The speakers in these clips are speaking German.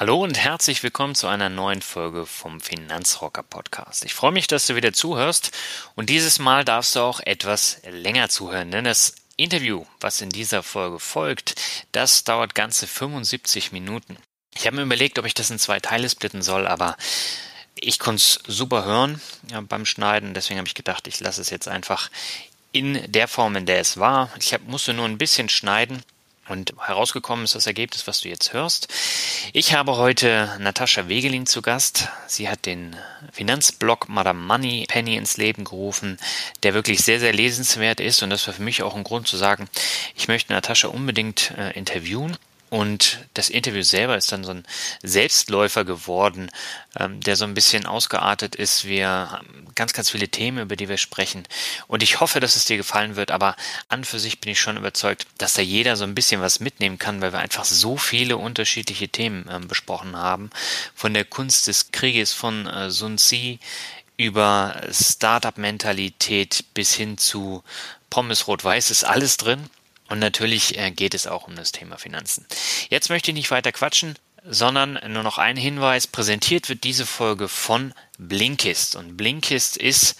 Hallo und herzlich willkommen zu einer neuen Folge vom Finanzrocker Podcast. Ich freue mich, dass du wieder zuhörst und dieses Mal darfst du auch etwas länger zuhören, denn das Interview, was in dieser Folge folgt, das dauert ganze 75 Minuten. Ich habe mir überlegt, ob ich das in zwei Teile splitten soll, aber ich konnte es super hören ja, beim Schneiden, deswegen habe ich gedacht, ich lasse es jetzt einfach in der Form, in der es war. Ich hab, musste nur ein bisschen schneiden und herausgekommen ist das Ergebnis, was du jetzt hörst. Ich habe heute Natascha Wegelin zu Gast. Sie hat den Finanzblog Madame Money Penny ins Leben gerufen, der wirklich sehr, sehr lesenswert ist. Und das war für mich auch ein Grund zu sagen, ich möchte Natascha unbedingt äh, interviewen. Und das Interview selber ist dann so ein Selbstläufer geworden, ähm, der so ein bisschen ausgeartet ist. Wir haben ganz, ganz viele Themen, über die wir sprechen. Und ich hoffe, dass es dir gefallen wird. Aber an für sich bin ich schon überzeugt, dass da jeder so ein bisschen was mitnehmen kann, weil wir einfach so viele unterschiedliche Themen ähm, besprochen haben. Von der Kunst des Krieges von äh, Sun Tzu über Startup-Mentalität bis hin zu Pommes rot-weiß ist alles drin. Und natürlich äh, geht es auch um das Thema Finanzen. Jetzt möchte ich nicht weiter quatschen, sondern nur noch ein Hinweis. Präsentiert wird diese Folge von Blinkist. Und Blinkist ist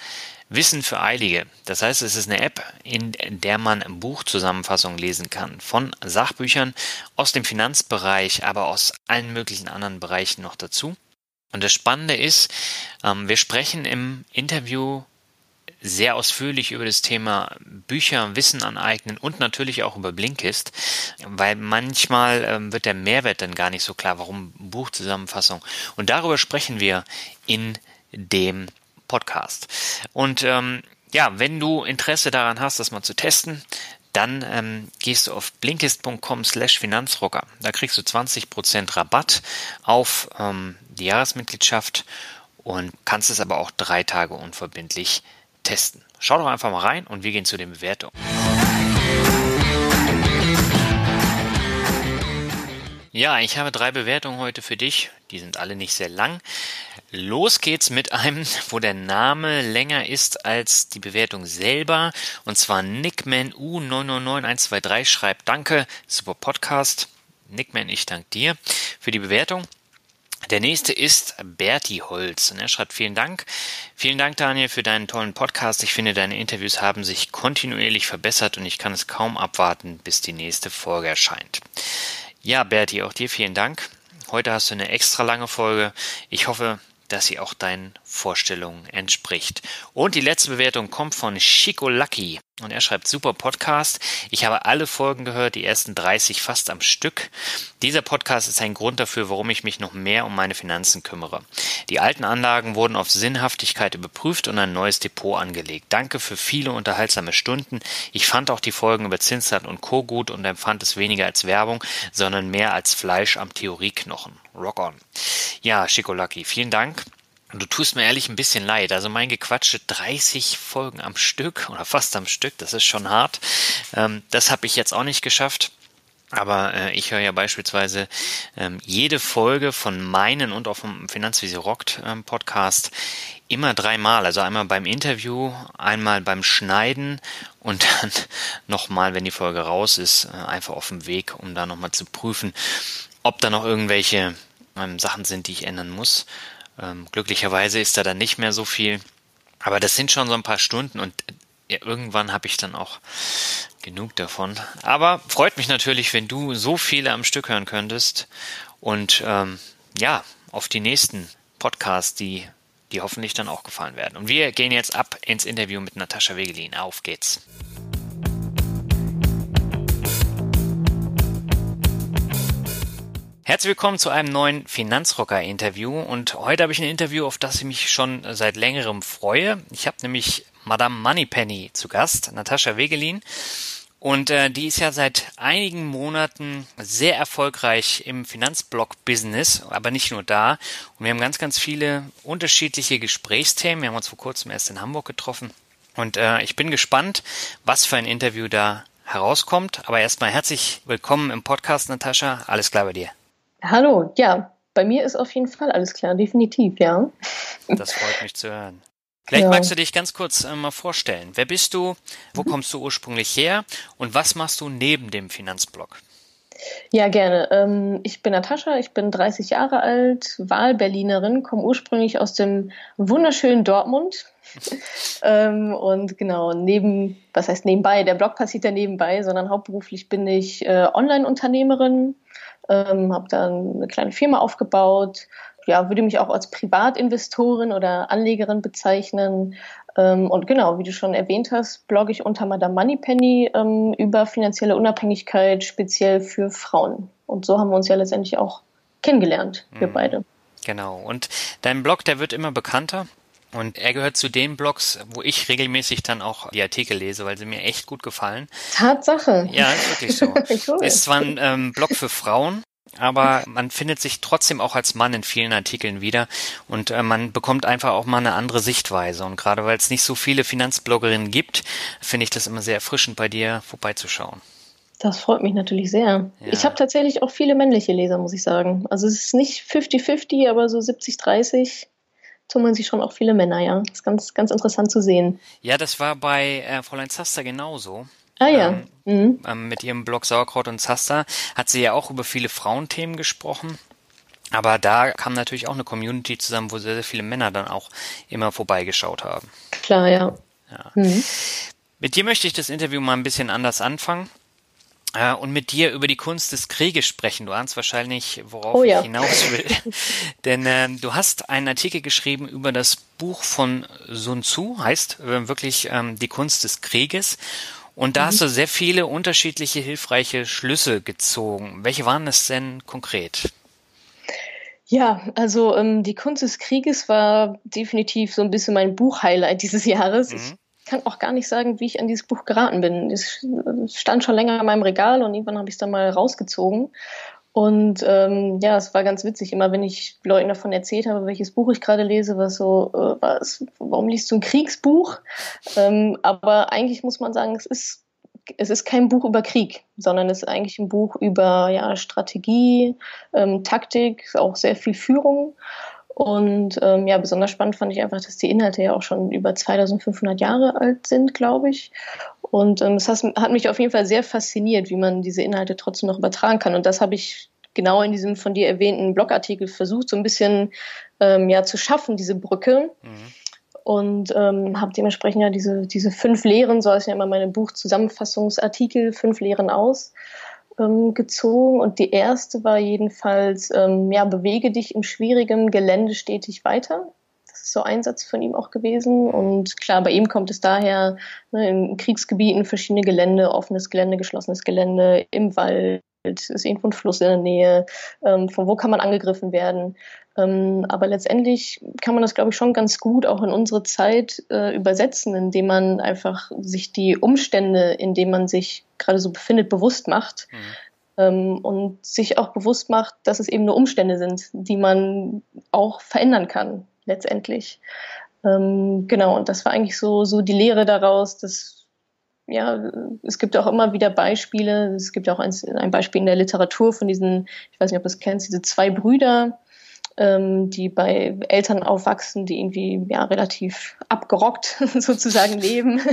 Wissen für Eilige. Das heißt, es ist eine App, in der man Buchzusammenfassungen lesen kann von Sachbüchern aus dem Finanzbereich, aber aus allen möglichen anderen Bereichen noch dazu. Und das Spannende ist, ähm, wir sprechen im Interview sehr ausführlich über das Thema Bücher, Wissen aneignen und natürlich auch über Blinkist, weil manchmal ähm, wird der Mehrwert dann gar nicht so klar, warum Buchzusammenfassung. Und darüber sprechen wir in dem Podcast. Und ähm, ja, wenn du Interesse daran hast, das mal zu testen, dann ähm, gehst du auf blinkist.com slash Finanzrocker. Da kriegst du 20% Rabatt auf ähm, die Jahresmitgliedschaft und kannst es aber auch drei Tage unverbindlich testen. Schau doch einfach mal rein und wir gehen zu den Bewertungen. Ja, ich habe drei Bewertungen heute für dich. Die sind alle nicht sehr lang. Los geht's mit einem, wo der Name länger ist als die Bewertung selber. Und zwar Nickman U999123 schreibt Danke, super Podcast. Nickman, ich danke dir für die Bewertung. Der nächste ist Berti Holz und er schreibt vielen Dank. Vielen Dank, Daniel, für deinen tollen Podcast. Ich finde, deine Interviews haben sich kontinuierlich verbessert und ich kann es kaum abwarten, bis die nächste Folge erscheint. Ja, Berti, auch dir vielen Dank. Heute hast du eine extra lange Folge. Ich hoffe, dass sie auch deinen Vorstellungen entspricht. Und die letzte Bewertung kommt von Chico Lucky. Und er schreibt super Podcast. Ich habe alle Folgen gehört, die ersten 30 fast am Stück. Dieser Podcast ist ein Grund dafür, warum ich mich noch mehr um meine Finanzen kümmere. Die alten Anlagen wurden auf Sinnhaftigkeit überprüft und ein neues Depot angelegt. Danke für viele unterhaltsame Stunden. Ich fand auch die Folgen über Zinsland und Co. gut und empfand es weniger als Werbung, sondern mehr als Fleisch am Theorieknochen. Rock on. Ja, Chico Lucky, vielen Dank. Du tust mir ehrlich ein bisschen leid. Also mein Gequatsche 30 Folgen am Stück oder fast am Stück, das ist schon hart. Ähm, das habe ich jetzt auch nicht geschafft. Aber äh, ich höre ja beispielsweise ähm, jede Folge von meinen und auch vom Finanzvisier Rockt ähm, Podcast immer dreimal. Also einmal beim Interview, einmal beim Schneiden und dann nochmal, wenn die Folge raus ist, äh, einfach auf dem Weg, um da nochmal zu prüfen, ob da noch irgendwelche ähm, Sachen sind, die ich ändern muss. Ähm, glücklicherweise ist da dann nicht mehr so viel. Aber das sind schon so ein paar Stunden und ja, irgendwann habe ich dann auch Genug davon. Aber freut mich natürlich, wenn du so viele am Stück hören könntest. Und ähm, ja, auf die nächsten Podcasts, die, die hoffentlich dann auch gefallen werden. Und wir gehen jetzt ab ins Interview mit Natascha Wegelin. Auf geht's. Herzlich willkommen zu einem neuen Finanzrocker-Interview und heute habe ich ein Interview, auf das ich mich schon seit längerem freue. Ich habe nämlich Madame Moneypenny zu Gast, Natascha Wegelin. Und äh, die ist ja seit einigen Monaten sehr erfolgreich im Finanzblock-Business, aber nicht nur da. Und wir haben ganz, ganz viele unterschiedliche Gesprächsthemen. Wir haben uns vor kurzem erst in Hamburg getroffen. Und äh, ich bin gespannt, was für ein Interview da herauskommt. Aber erstmal herzlich willkommen im Podcast, Natascha. Alles klar bei dir. Hallo, ja, bei mir ist auf jeden Fall alles klar, definitiv, ja. Das freut mich zu hören. Vielleicht ja. magst du dich ganz kurz äh, mal vorstellen. Wer bist du? Wo kommst du ursprünglich her? Und was machst du neben dem Finanzblog? Ja, gerne. Ähm, ich bin Natascha, ich bin 30 Jahre alt, Wahlberlinerin, komme ursprünglich aus dem wunderschönen Dortmund. ähm, und genau, neben, was heißt nebenbei, der Blog passiert ja nebenbei, sondern hauptberuflich bin ich äh, Online-Unternehmerin, ähm, habe dann eine kleine Firma aufgebaut, ja, würde mich auch als Privatinvestorin oder Anlegerin bezeichnen. Ähm, und genau, wie du schon erwähnt hast, blogge ich unter Madame Moneypenny ähm, über finanzielle Unabhängigkeit, speziell für Frauen. Und so haben wir uns ja letztendlich auch kennengelernt, wir mhm. beide. Genau. Und dein Blog, der wird immer bekannter. Und er gehört zu den Blogs, wo ich regelmäßig dann auch die Artikel lese, weil sie mir echt gut gefallen. Tatsache. Ja, ist wirklich so. cool. Ist zwar ein ähm, Blog für Frauen, aber man findet sich trotzdem auch als Mann in vielen Artikeln wieder und äh, man bekommt einfach auch mal eine andere Sichtweise. Und gerade weil es nicht so viele Finanzbloggerinnen gibt, finde ich das immer sehr erfrischend, bei dir vorbeizuschauen. Das freut mich natürlich sehr. Ja. Ich habe tatsächlich auch viele männliche Leser, muss ich sagen. Also es ist nicht 50-50, aber so 70-30 tummeln sich schon auch viele Männer, ja. Das ist ganz, ganz interessant zu sehen. Ja, das war bei äh, Fräulein Zaster genauso. Ah ja. Ähm, mhm. ähm, mit ihrem Blog Sauerkraut und Zaster hat sie ja auch über viele Frauenthemen gesprochen. Aber da kam natürlich auch eine Community zusammen, wo sehr, sehr viele Männer dann auch immer vorbeigeschaut haben. Klar, ja. ja. Mhm. Mit dir möchte ich das Interview mal ein bisschen anders anfangen äh, und mit dir über die Kunst des Krieges sprechen. Du ahnst wahrscheinlich, worauf oh, ja. ich hinaus will. Denn äh, du hast einen Artikel geschrieben über das Buch von Sun Tzu, heißt äh, wirklich ähm, die Kunst des Krieges. Und da mhm. hast du sehr viele unterschiedliche hilfreiche Schlüsse gezogen. Welche waren es denn konkret? Ja, also ähm, die Kunst des Krieges war definitiv so ein bisschen mein Buchhighlight dieses Jahres. Mhm. Ich kann auch gar nicht sagen, wie ich an dieses Buch geraten bin. Es stand schon länger in meinem Regal und irgendwann habe ich es dann mal rausgezogen. Und ähm, ja, es war ganz witzig. Immer wenn ich Leuten davon erzählt habe, welches Buch ich gerade lese, was so, äh, was, warum liest du ein Kriegsbuch? Ähm, aber eigentlich muss man sagen, es ist es ist kein Buch über Krieg, sondern es ist eigentlich ein Buch über ja, Strategie, ähm, Taktik, auch sehr viel Führung. Und ähm, ja, besonders spannend fand ich einfach, dass die Inhalte ja auch schon über 2500 Jahre alt sind, glaube ich. Und ähm, es hat mich auf jeden Fall sehr fasziniert, wie man diese Inhalte trotzdem noch übertragen kann. Und das habe ich genau in diesem von dir erwähnten Blogartikel versucht, so ein bisschen ähm, ja zu schaffen, diese Brücke. Mhm. Und ähm, habe dementsprechend ja diese, diese fünf Lehren, so heißt ja immer meine Buchzusammenfassungsartikel, fünf Lehren aus ähm, gezogen. Und die erste war jedenfalls, ähm, ja, bewege dich im schwierigen Gelände stetig weiter so Einsatz von ihm auch gewesen. Und klar, bei ihm kommt es daher ne, in Kriegsgebieten verschiedene Gelände, offenes Gelände, geschlossenes Gelände, im Wald, ist irgendwo ein Fluss in der Nähe, ähm, von wo kann man angegriffen werden. Ähm, aber letztendlich kann man das, glaube ich, schon ganz gut auch in unsere Zeit äh, übersetzen, indem man einfach sich die Umstände, in denen man sich gerade so befindet, bewusst macht. Mhm ähm, und sich auch bewusst macht, dass es eben nur Umstände sind, die man auch verändern kann letztendlich. Ähm, genau, und das war eigentlich so, so die Lehre daraus, dass ja, es gibt auch immer wieder Beispiele. Es gibt auch ein, ein Beispiel in der Literatur von diesen, ich weiß nicht, ob du es kennst, diese zwei Brüder, ähm, die bei Eltern aufwachsen, die irgendwie ja relativ abgerockt sozusagen leben.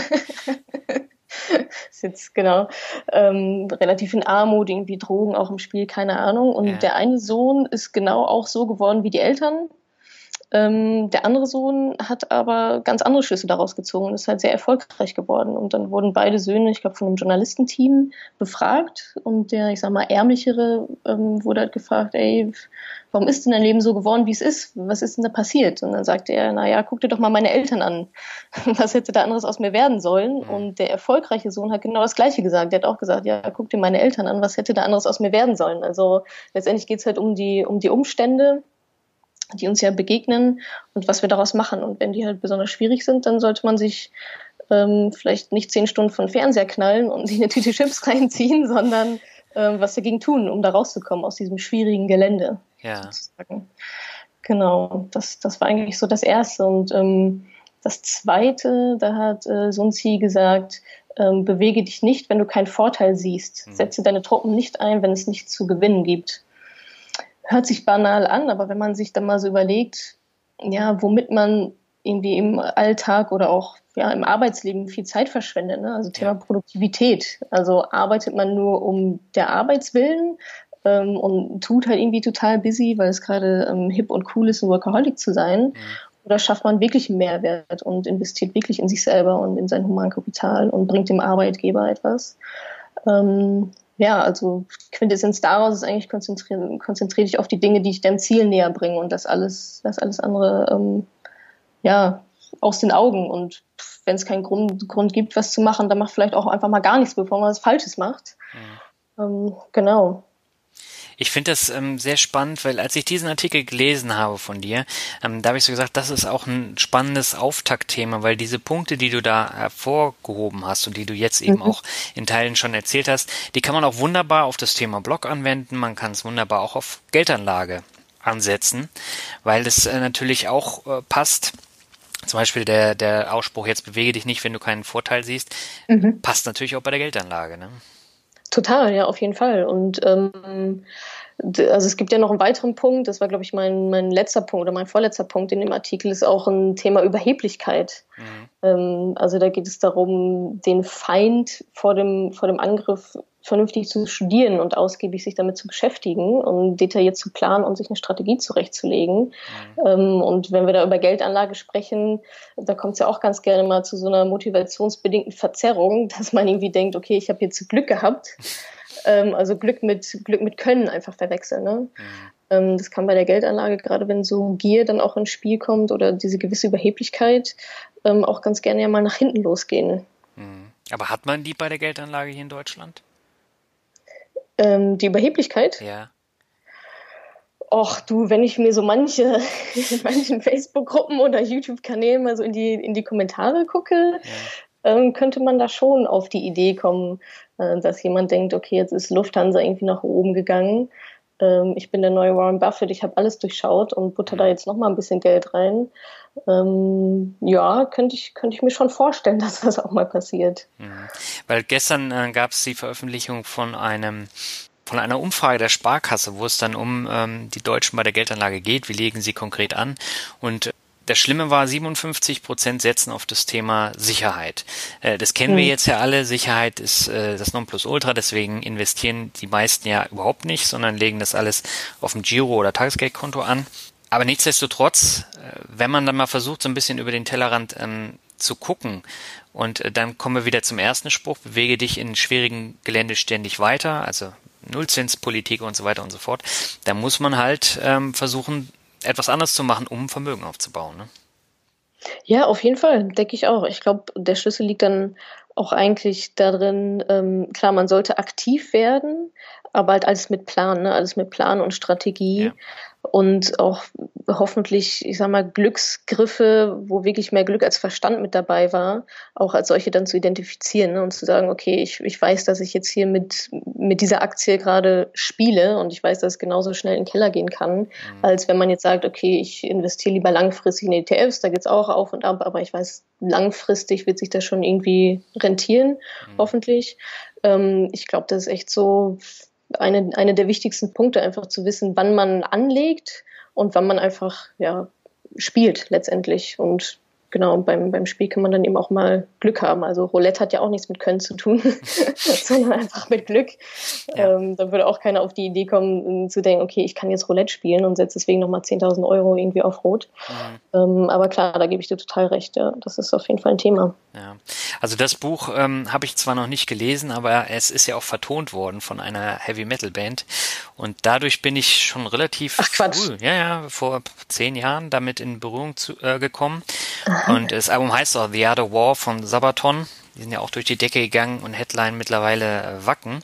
ist jetzt genau ähm, relativ in Armut, irgendwie Drogen auch im Spiel, keine Ahnung. Und ja. der eine Sohn ist genau auch so geworden wie die Eltern Ähm, der andere Sohn hat aber ganz andere Schlüsse daraus gezogen und ist halt sehr erfolgreich geworden. Und dann wurden beide Söhne, ich glaube, von einem Journalistenteam befragt. Und der, ich sag mal, ärmlichere ähm, wurde halt gefragt, ey, warum ist denn dein Leben so geworden, wie es ist? Was ist denn da passiert? Und dann sagte er, naja, guck dir doch mal meine Eltern an. Was hätte da anderes aus mir werden sollen? Mhm. Und der erfolgreiche Sohn hat genau das Gleiche gesagt. Der hat auch gesagt, ja, guck dir meine Eltern an. Was hätte da anderes aus mir werden sollen? Also letztendlich geht es halt um die, um die Umstände die uns ja begegnen und was wir daraus machen. Und wenn die halt besonders schwierig sind, dann sollte man sich ähm, vielleicht nicht zehn Stunden von Fernseher knallen und sich eine Tüte Chips reinziehen, sondern ähm, was dagegen tun, um da rauszukommen aus diesem schwierigen Gelände. Ja. Sozusagen. Genau, das, das war eigentlich so das Erste. Und ähm, das Zweite, da hat äh, Sun Tzu gesagt, ähm, bewege dich nicht, wenn du keinen Vorteil siehst. Mhm. Setze deine Truppen nicht ein, wenn es nichts zu gewinnen gibt hört sich banal an, aber wenn man sich dann mal so überlegt, ja, womit man irgendwie im Alltag oder auch ja, im Arbeitsleben viel Zeit verschwendet, ne? also Thema Produktivität. Also arbeitet man nur um der Arbeitswillen ähm, und tut halt irgendwie total busy, weil es gerade ähm, hip und cool ist, ein Workaholic zu sein. Mhm. Oder schafft man wirklich einen Mehrwert und investiert wirklich in sich selber und in sein Humankapital und bringt dem Arbeitgeber etwas. Ähm, ja, also Quintessenz daraus ist eigentlich konzentriere konzentriere dich auf die Dinge, die ich deinem Ziel näher bringen und das alles, das alles andere, ähm, ja, aus den Augen. Und wenn es keinen Grund, Grund gibt, was zu machen, dann macht vielleicht auch einfach mal gar nichts, bevor man was Falsches macht. Mhm. Ähm, genau. Ich finde das ähm, sehr spannend, weil als ich diesen Artikel gelesen habe von dir, ähm, da habe ich so gesagt, das ist auch ein spannendes Auftaktthema, weil diese Punkte, die du da hervorgehoben hast und die du jetzt eben mhm. auch in Teilen schon erzählt hast, die kann man auch wunderbar auf das Thema Blog anwenden, man kann es wunderbar auch auf Geldanlage ansetzen, weil es äh, natürlich auch äh, passt. Zum Beispiel der, der Ausspruch, jetzt bewege dich nicht, wenn du keinen Vorteil siehst, mhm. passt natürlich auch bei der Geldanlage. Ne? Total, ja, auf jeden Fall. Und ähm, also es gibt ja noch einen weiteren Punkt, das war, glaube ich, mein, mein letzter Punkt oder mein vorletzter Punkt in dem Artikel, ist auch ein Thema Überheblichkeit. Mhm. Ähm, also da geht es darum, den Feind vor dem, vor dem Angriff vernünftig zu studieren und ausgiebig sich damit zu beschäftigen und detailliert zu planen und sich eine Strategie zurechtzulegen. Mhm. Ähm, und wenn wir da über Geldanlage sprechen, da kommt es ja auch ganz gerne mal zu so einer motivationsbedingten Verzerrung, dass man irgendwie denkt, okay, ich habe jetzt Glück gehabt. Ähm, also Glück mit Glück mit Können einfach verwechseln. Ne? Mhm. Ähm, das kann bei der Geldanlage, gerade wenn so Gier dann auch ins Spiel kommt oder diese gewisse Überheblichkeit, auch ganz gerne ja mal nach hinten losgehen. Mhm. Aber hat man die bei der Geldanlage hier in Deutschland? Ähm, die Überheblichkeit? Ja. Och, du, wenn ich mir so manche, in manchen Facebook-Gruppen oder YouTube-Kanälen mal so in die, in die Kommentare gucke, ja. ähm, könnte man da schon auf die Idee kommen, äh, dass jemand denkt, okay, jetzt ist Lufthansa irgendwie nach oben gegangen. Ähm, ich bin der neue Warren Buffett, ich habe alles durchschaut und butter da jetzt noch mal ein bisschen Geld rein. Ähm, ja, könnte ich, könnte ich mir schon vorstellen, dass das auch mal passiert. Mhm. Weil gestern äh, gab es die Veröffentlichung von einem von einer Umfrage der Sparkasse, wo es dann um ähm, die Deutschen bei der Geldanlage geht. Wie legen sie konkret an? Und das Schlimme war, 57 Prozent setzen auf das Thema Sicherheit. Äh, das kennen wir hm. jetzt ja alle. Sicherheit ist äh, das Nonplusultra, deswegen investieren die meisten ja überhaupt nicht, sondern legen das alles auf dem Giro- oder Tagesgeldkonto an. Aber nichtsdestotrotz, äh, wenn man dann mal versucht, so ein bisschen über den Tellerrand ähm, zu gucken, und dann kommen wir wieder zum ersten Spruch, bewege dich in schwierigen Gelände ständig weiter, also Nullzinspolitik und so weiter und so fort, da muss man halt ähm, versuchen, etwas anderes zu machen, um Vermögen aufzubauen. Ne? Ja, auf jeden Fall, denke ich auch. Ich glaube, der Schlüssel liegt dann auch eigentlich darin, ähm, klar, man sollte aktiv werden, aber halt alles mit Plan, ne? alles mit Plan und Strategie. Ja und auch hoffentlich, ich sag mal, Glücksgriffe, wo wirklich mehr Glück als Verstand mit dabei war, auch als solche dann zu identifizieren ne, und zu sagen, okay, ich, ich weiß, dass ich jetzt hier mit, mit dieser Aktie gerade spiele und ich weiß, dass es genauso schnell in den Keller gehen kann, mhm. als wenn man jetzt sagt, okay, ich investiere lieber langfristig in ETFs, da geht's auch auf und ab, aber ich weiß, langfristig wird sich das schon irgendwie rentieren, mhm. hoffentlich. Ähm, ich glaube, das ist echt so, eine, eine der wichtigsten Punkte, einfach zu wissen, wann man anlegt und wann man einfach ja, spielt letztendlich. Und genau, beim, beim Spiel kann man dann eben auch mal Glück haben. Also Roulette hat ja auch nichts mit Können zu tun, sondern einfach mit Glück. Ja. Ähm, da würde auch keiner auf die Idee kommen, zu denken, okay, ich kann jetzt Roulette spielen und setze deswegen nochmal 10.000 Euro irgendwie auf Rot. Mhm. Ähm, aber klar, da gebe ich dir total recht. Ja. Das ist auf jeden Fall ein Thema. Ja. Also das Buch ähm, habe ich zwar noch nicht gelesen, aber es ist ja auch vertont worden von einer Heavy Metal Band. Und dadurch bin ich schon relativ Ach, früh, ja, ja, vor zehn Jahren damit in Berührung zu, äh, gekommen. Und das Album heißt auch The Other War von Sabaton. Die sind ja auch durch die Decke gegangen und Headline mittlerweile äh, Wacken.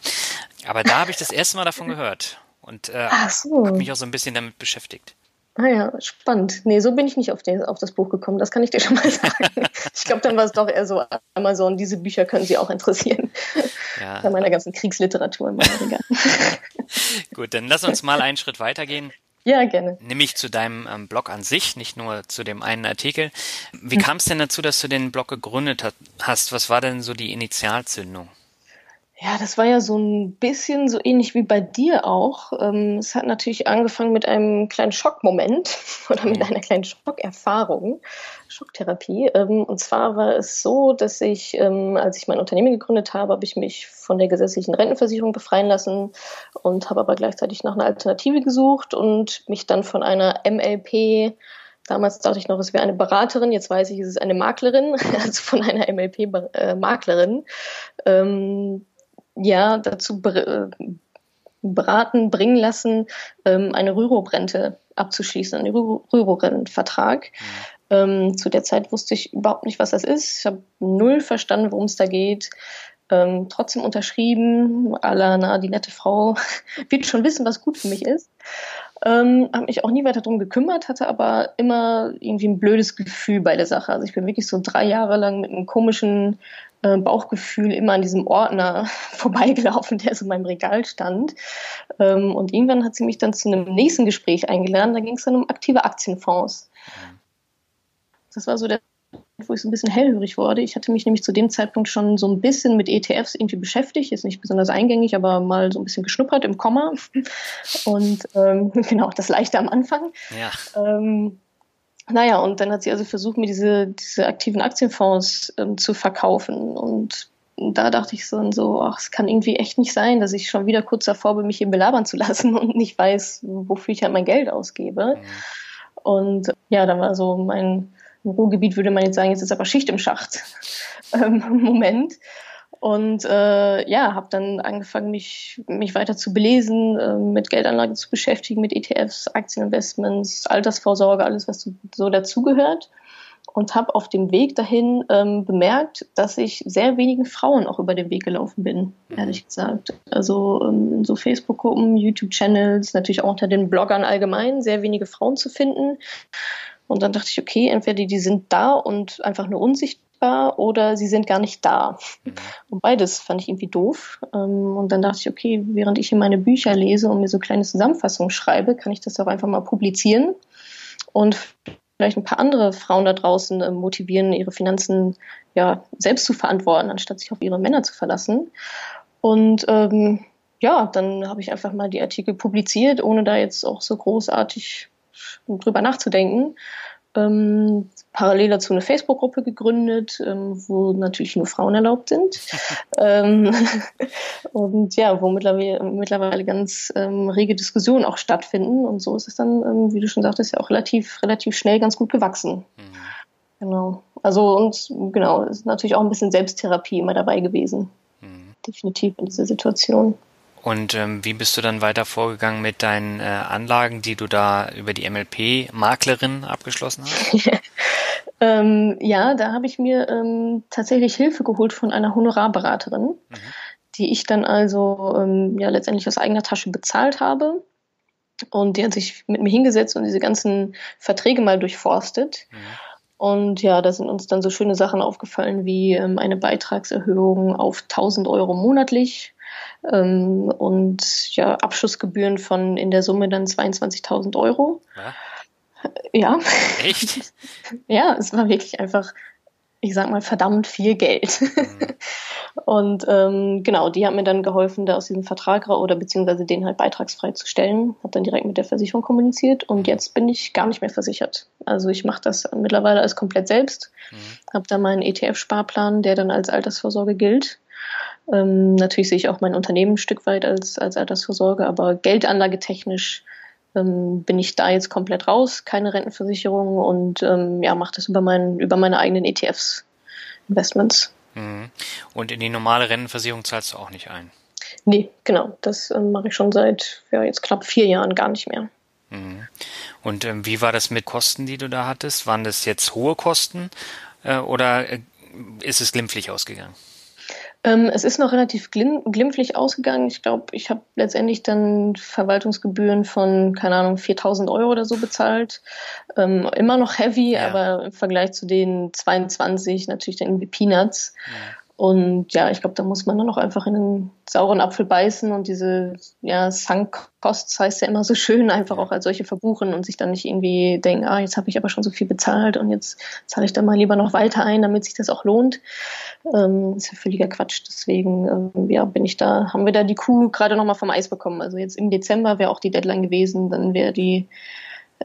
Aber da habe ich das erste Mal davon gehört und äh, so. habe mich auch so ein bisschen damit beschäftigt. Ah ja, spannend. Nee, so bin ich nicht auf, den, auf das Buch gekommen, das kann ich dir schon mal sagen. ich glaube, dann war es doch eher so Amazon, diese Bücher können Sie auch interessieren. Ja. Bei meiner ganzen Kriegsliteratur Regal. Gut, dann lass uns mal einen Schritt weitergehen. Ja, gerne. Nämlich zu deinem ähm, Blog an sich, nicht nur zu dem einen Artikel. Wie hm. kam es denn dazu, dass du den Blog gegründet hast? Was war denn so die Initialzündung? Ja, das war ja so ein bisschen so ähnlich wie bei dir auch. Ähm, es hat natürlich angefangen mit einem kleinen Schockmoment oder mit einer kleinen Schockerfahrung, Schocktherapie. Ähm, und zwar war es so, dass ich, ähm, als ich mein Unternehmen gegründet habe, habe ich mich von der gesetzlichen Rentenversicherung befreien lassen und habe aber gleichzeitig nach einer Alternative gesucht und mich dann von einer MLP Damals dachte ich noch, es wäre eine Beraterin, jetzt weiß ich, es ist eine Maklerin, also von einer MLP-Maklerin, ähm, ja dazu beraten, bringen lassen, ähm, eine Rürup-Rente abzuschließen, einen Rürup-Rentenvertrag. Mhm. Ähm, zu der Zeit wusste ich überhaupt nicht, was das ist. Ich habe null verstanden, worum es da geht. Ähm, trotzdem unterschrieben, la, na, die nette Frau wird schon wissen, was gut für mich ist. Ähm, habe mich auch nie weiter darum gekümmert, hatte aber immer irgendwie ein blödes Gefühl bei der Sache. Also ich bin wirklich so drei Jahre lang mit einem komischen äh, Bauchgefühl immer an diesem Ordner vorbeigelaufen, der so in meinem Regal stand. Ähm, und irgendwann hat sie mich dann zu einem nächsten Gespräch eingeladen. Da ging es dann um aktive Aktienfonds. Das war so der wo ich so ein bisschen hellhörig wurde. Ich hatte mich nämlich zu dem Zeitpunkt schon so ein bisschen mit ETFs irgendwie beschäftigt, ist nicht besonders eingängig, aber mal so ein bisschen geschnuppert im Komma. Und ähm, genau, das leichte am Anfang. Ja. Ähm, naja, und dann hat sie also versucht, mir diese, diese aktiven Aktienfonds ähm, zu verkaufen. Und da dachte ich so, so, ach, es kann irgendwie echt nicht sein, dass ich schon wieder kurz davor bin, mich hier belabern zu lassen und nicht weiß, wofür ich halt mein Geld ausgebe. Mhm. Und ja, da war so mein Ruhrgebiet würde man jetzt sagen, jetzt ist aber Schicht im Schacht ähm, Moment. Und äh, ja, habe dann angefangen, mich, mich weiter zu belesen, äh, mit Geldanlage zu beschäftigen, mit ETFs, Aktieninvestments, Altersvorsorge, alles, was so dazugehört. Und habe auf dem Weg dahin ähm, bemerkt, dass ich sehr wenigen Frauen auch über den Weg gelaufen bin, mhm. ehrlich gesagt. Also ähm, in so Facebook-Gruppen, YouTube-Channels, natürlich auch unter den Bloggern allgemein, sehr wenige Frauen zu finden. Und dann dachte ich, okay, entweder die sind da und einfach nur unsichtbar greifbar oder sie sind gar nicht da. Mhm. Und beides fand ich irgendwie doof. Ähm, und dann dachte ich, okay, während ich hier meine Bücher lese und mir so kleine Zusammenfassungen schreibe, kann ich das auch einfach mal publizieren und vielleicht ein paar andere Frauen da draußen äh, motivieren, ihre Finanzen ja selbst zu verantworten, anstatt sich auf ihre Männer zu verlassen. Und ähm, ja, dann habe ich einfach mal die Artikel publiziert, ohne da jetzt auch so großartig drüber nachzudenken ähm, parallel dazu eine Facebook-Gruppe gegründet, ähm, wo natürlich nur Frauen erlaubt sind. ähm, und ja, wo mittlerweile, mittlerweile ganz ähm, rege Diskussionen auch stattfinden. Und so ist es dann, ähm, wie du schon sagtest, ja auch relativ, relativ schnell ganz gut gewachsen. Mhm. Genau. Also und genau, ist natürlich auch ein bisschen Selbsttherapie immer dabei gewesen. Mhm. Definitiv in dieser Situation. Und ähm, wie bist du dann weiter vorgegangen mit deinen äh, Anlagen, die du da über die MLP-Maklerin abgeschlossen hast? ähm, ja, da habe ich mir ähm, tatsächlich Hilfe geholt von einer Honorarberaterin, mhm. die ich dann also ähm, ja letztendlich aus eigener Tasche bezahlt habe. Und die hat sich mit mir hingesetzt und diese ganzen Verträge mal durchforstet. Mhm. Und ja, da sind uns dann so schöne Sachen aufgefallen wie ähm, eine Beitragserhöhung auf 1000 Euro monatlich ähm, und ja, Abschussgebühren von in der Summe dann 22.000 Euro. Ja. ja. Echt? ja, es war wirklich einfach ich sag mal, verdammt viel Geld. Mhm. und ähm, genau, die hat mir dann geholfen, da aus diesem Vertrag oder beziehungsweise den halt beitragsfrei zu stellen. Hat dann direkt mit der Versicherung kommuniziert und jetzt bin ich gar nicht mehr versichert. Also ich mache das mittlerweile alles komplett selbst. Mhm. Habe da meinen ETF-Sparplan, der dann als Altersvorsorge gilt. Ähm, natürlich sehe ich auch mein Unternehmen ein Stück weit als, als Altersvorsorge, aber geldanlagetechnisch ähm, bin ich da jetzt komplett raus, keine Rentenversicherung und ähm, ja, mache das über, mein, über meine eigenen ETFs, Investments. Mhm. Und in die normale Rentenversicherung zahlst du auch nicht ein? Nee, genau. Das ähm, mache ich schon seit ja, jetzt knapp vier Jahren gar nicht mehr. Mhm. Und ähm, wie war das mit Kosten, die du da hattest? Waren das jetzt hohe Kosten äh, oder äh, ist es glimpflich ausgegangen? Ähm, es ist noch relativ glimpflich ausgegangen. Ich glaube, ich habe letztendlich dann Verwaltungsgebühren von, keine Ahnung, 4000 Euro oder so bezahlt. Ähm, immer noch heavy, ja. aber im Vergleich zu den 22 natürlich dann irgendwie Peanuts. Ja. Und ja, ich glaube, da muss man dann auch einfach in einen sauren Apfel beißen und diese ja, Sunk Costs heißt ja immer so schön, einfach auch als solche verbuchen und sich dann nicht irgendwie denken, ah, jetzt habe ich aber schon so viel bezahlt und jetzt zahle ich da mal lieber noch weiter ein, damit sich das auch lohnt. Ähm, ist ja völliger Quatsch. Deswegen ähm, ja, bin ich da, haben wir da die Kuh gerade nochmal vom Eis bekommen. Also jetzt im Dezember wäre auch die Deadline gewesen, dann wäre die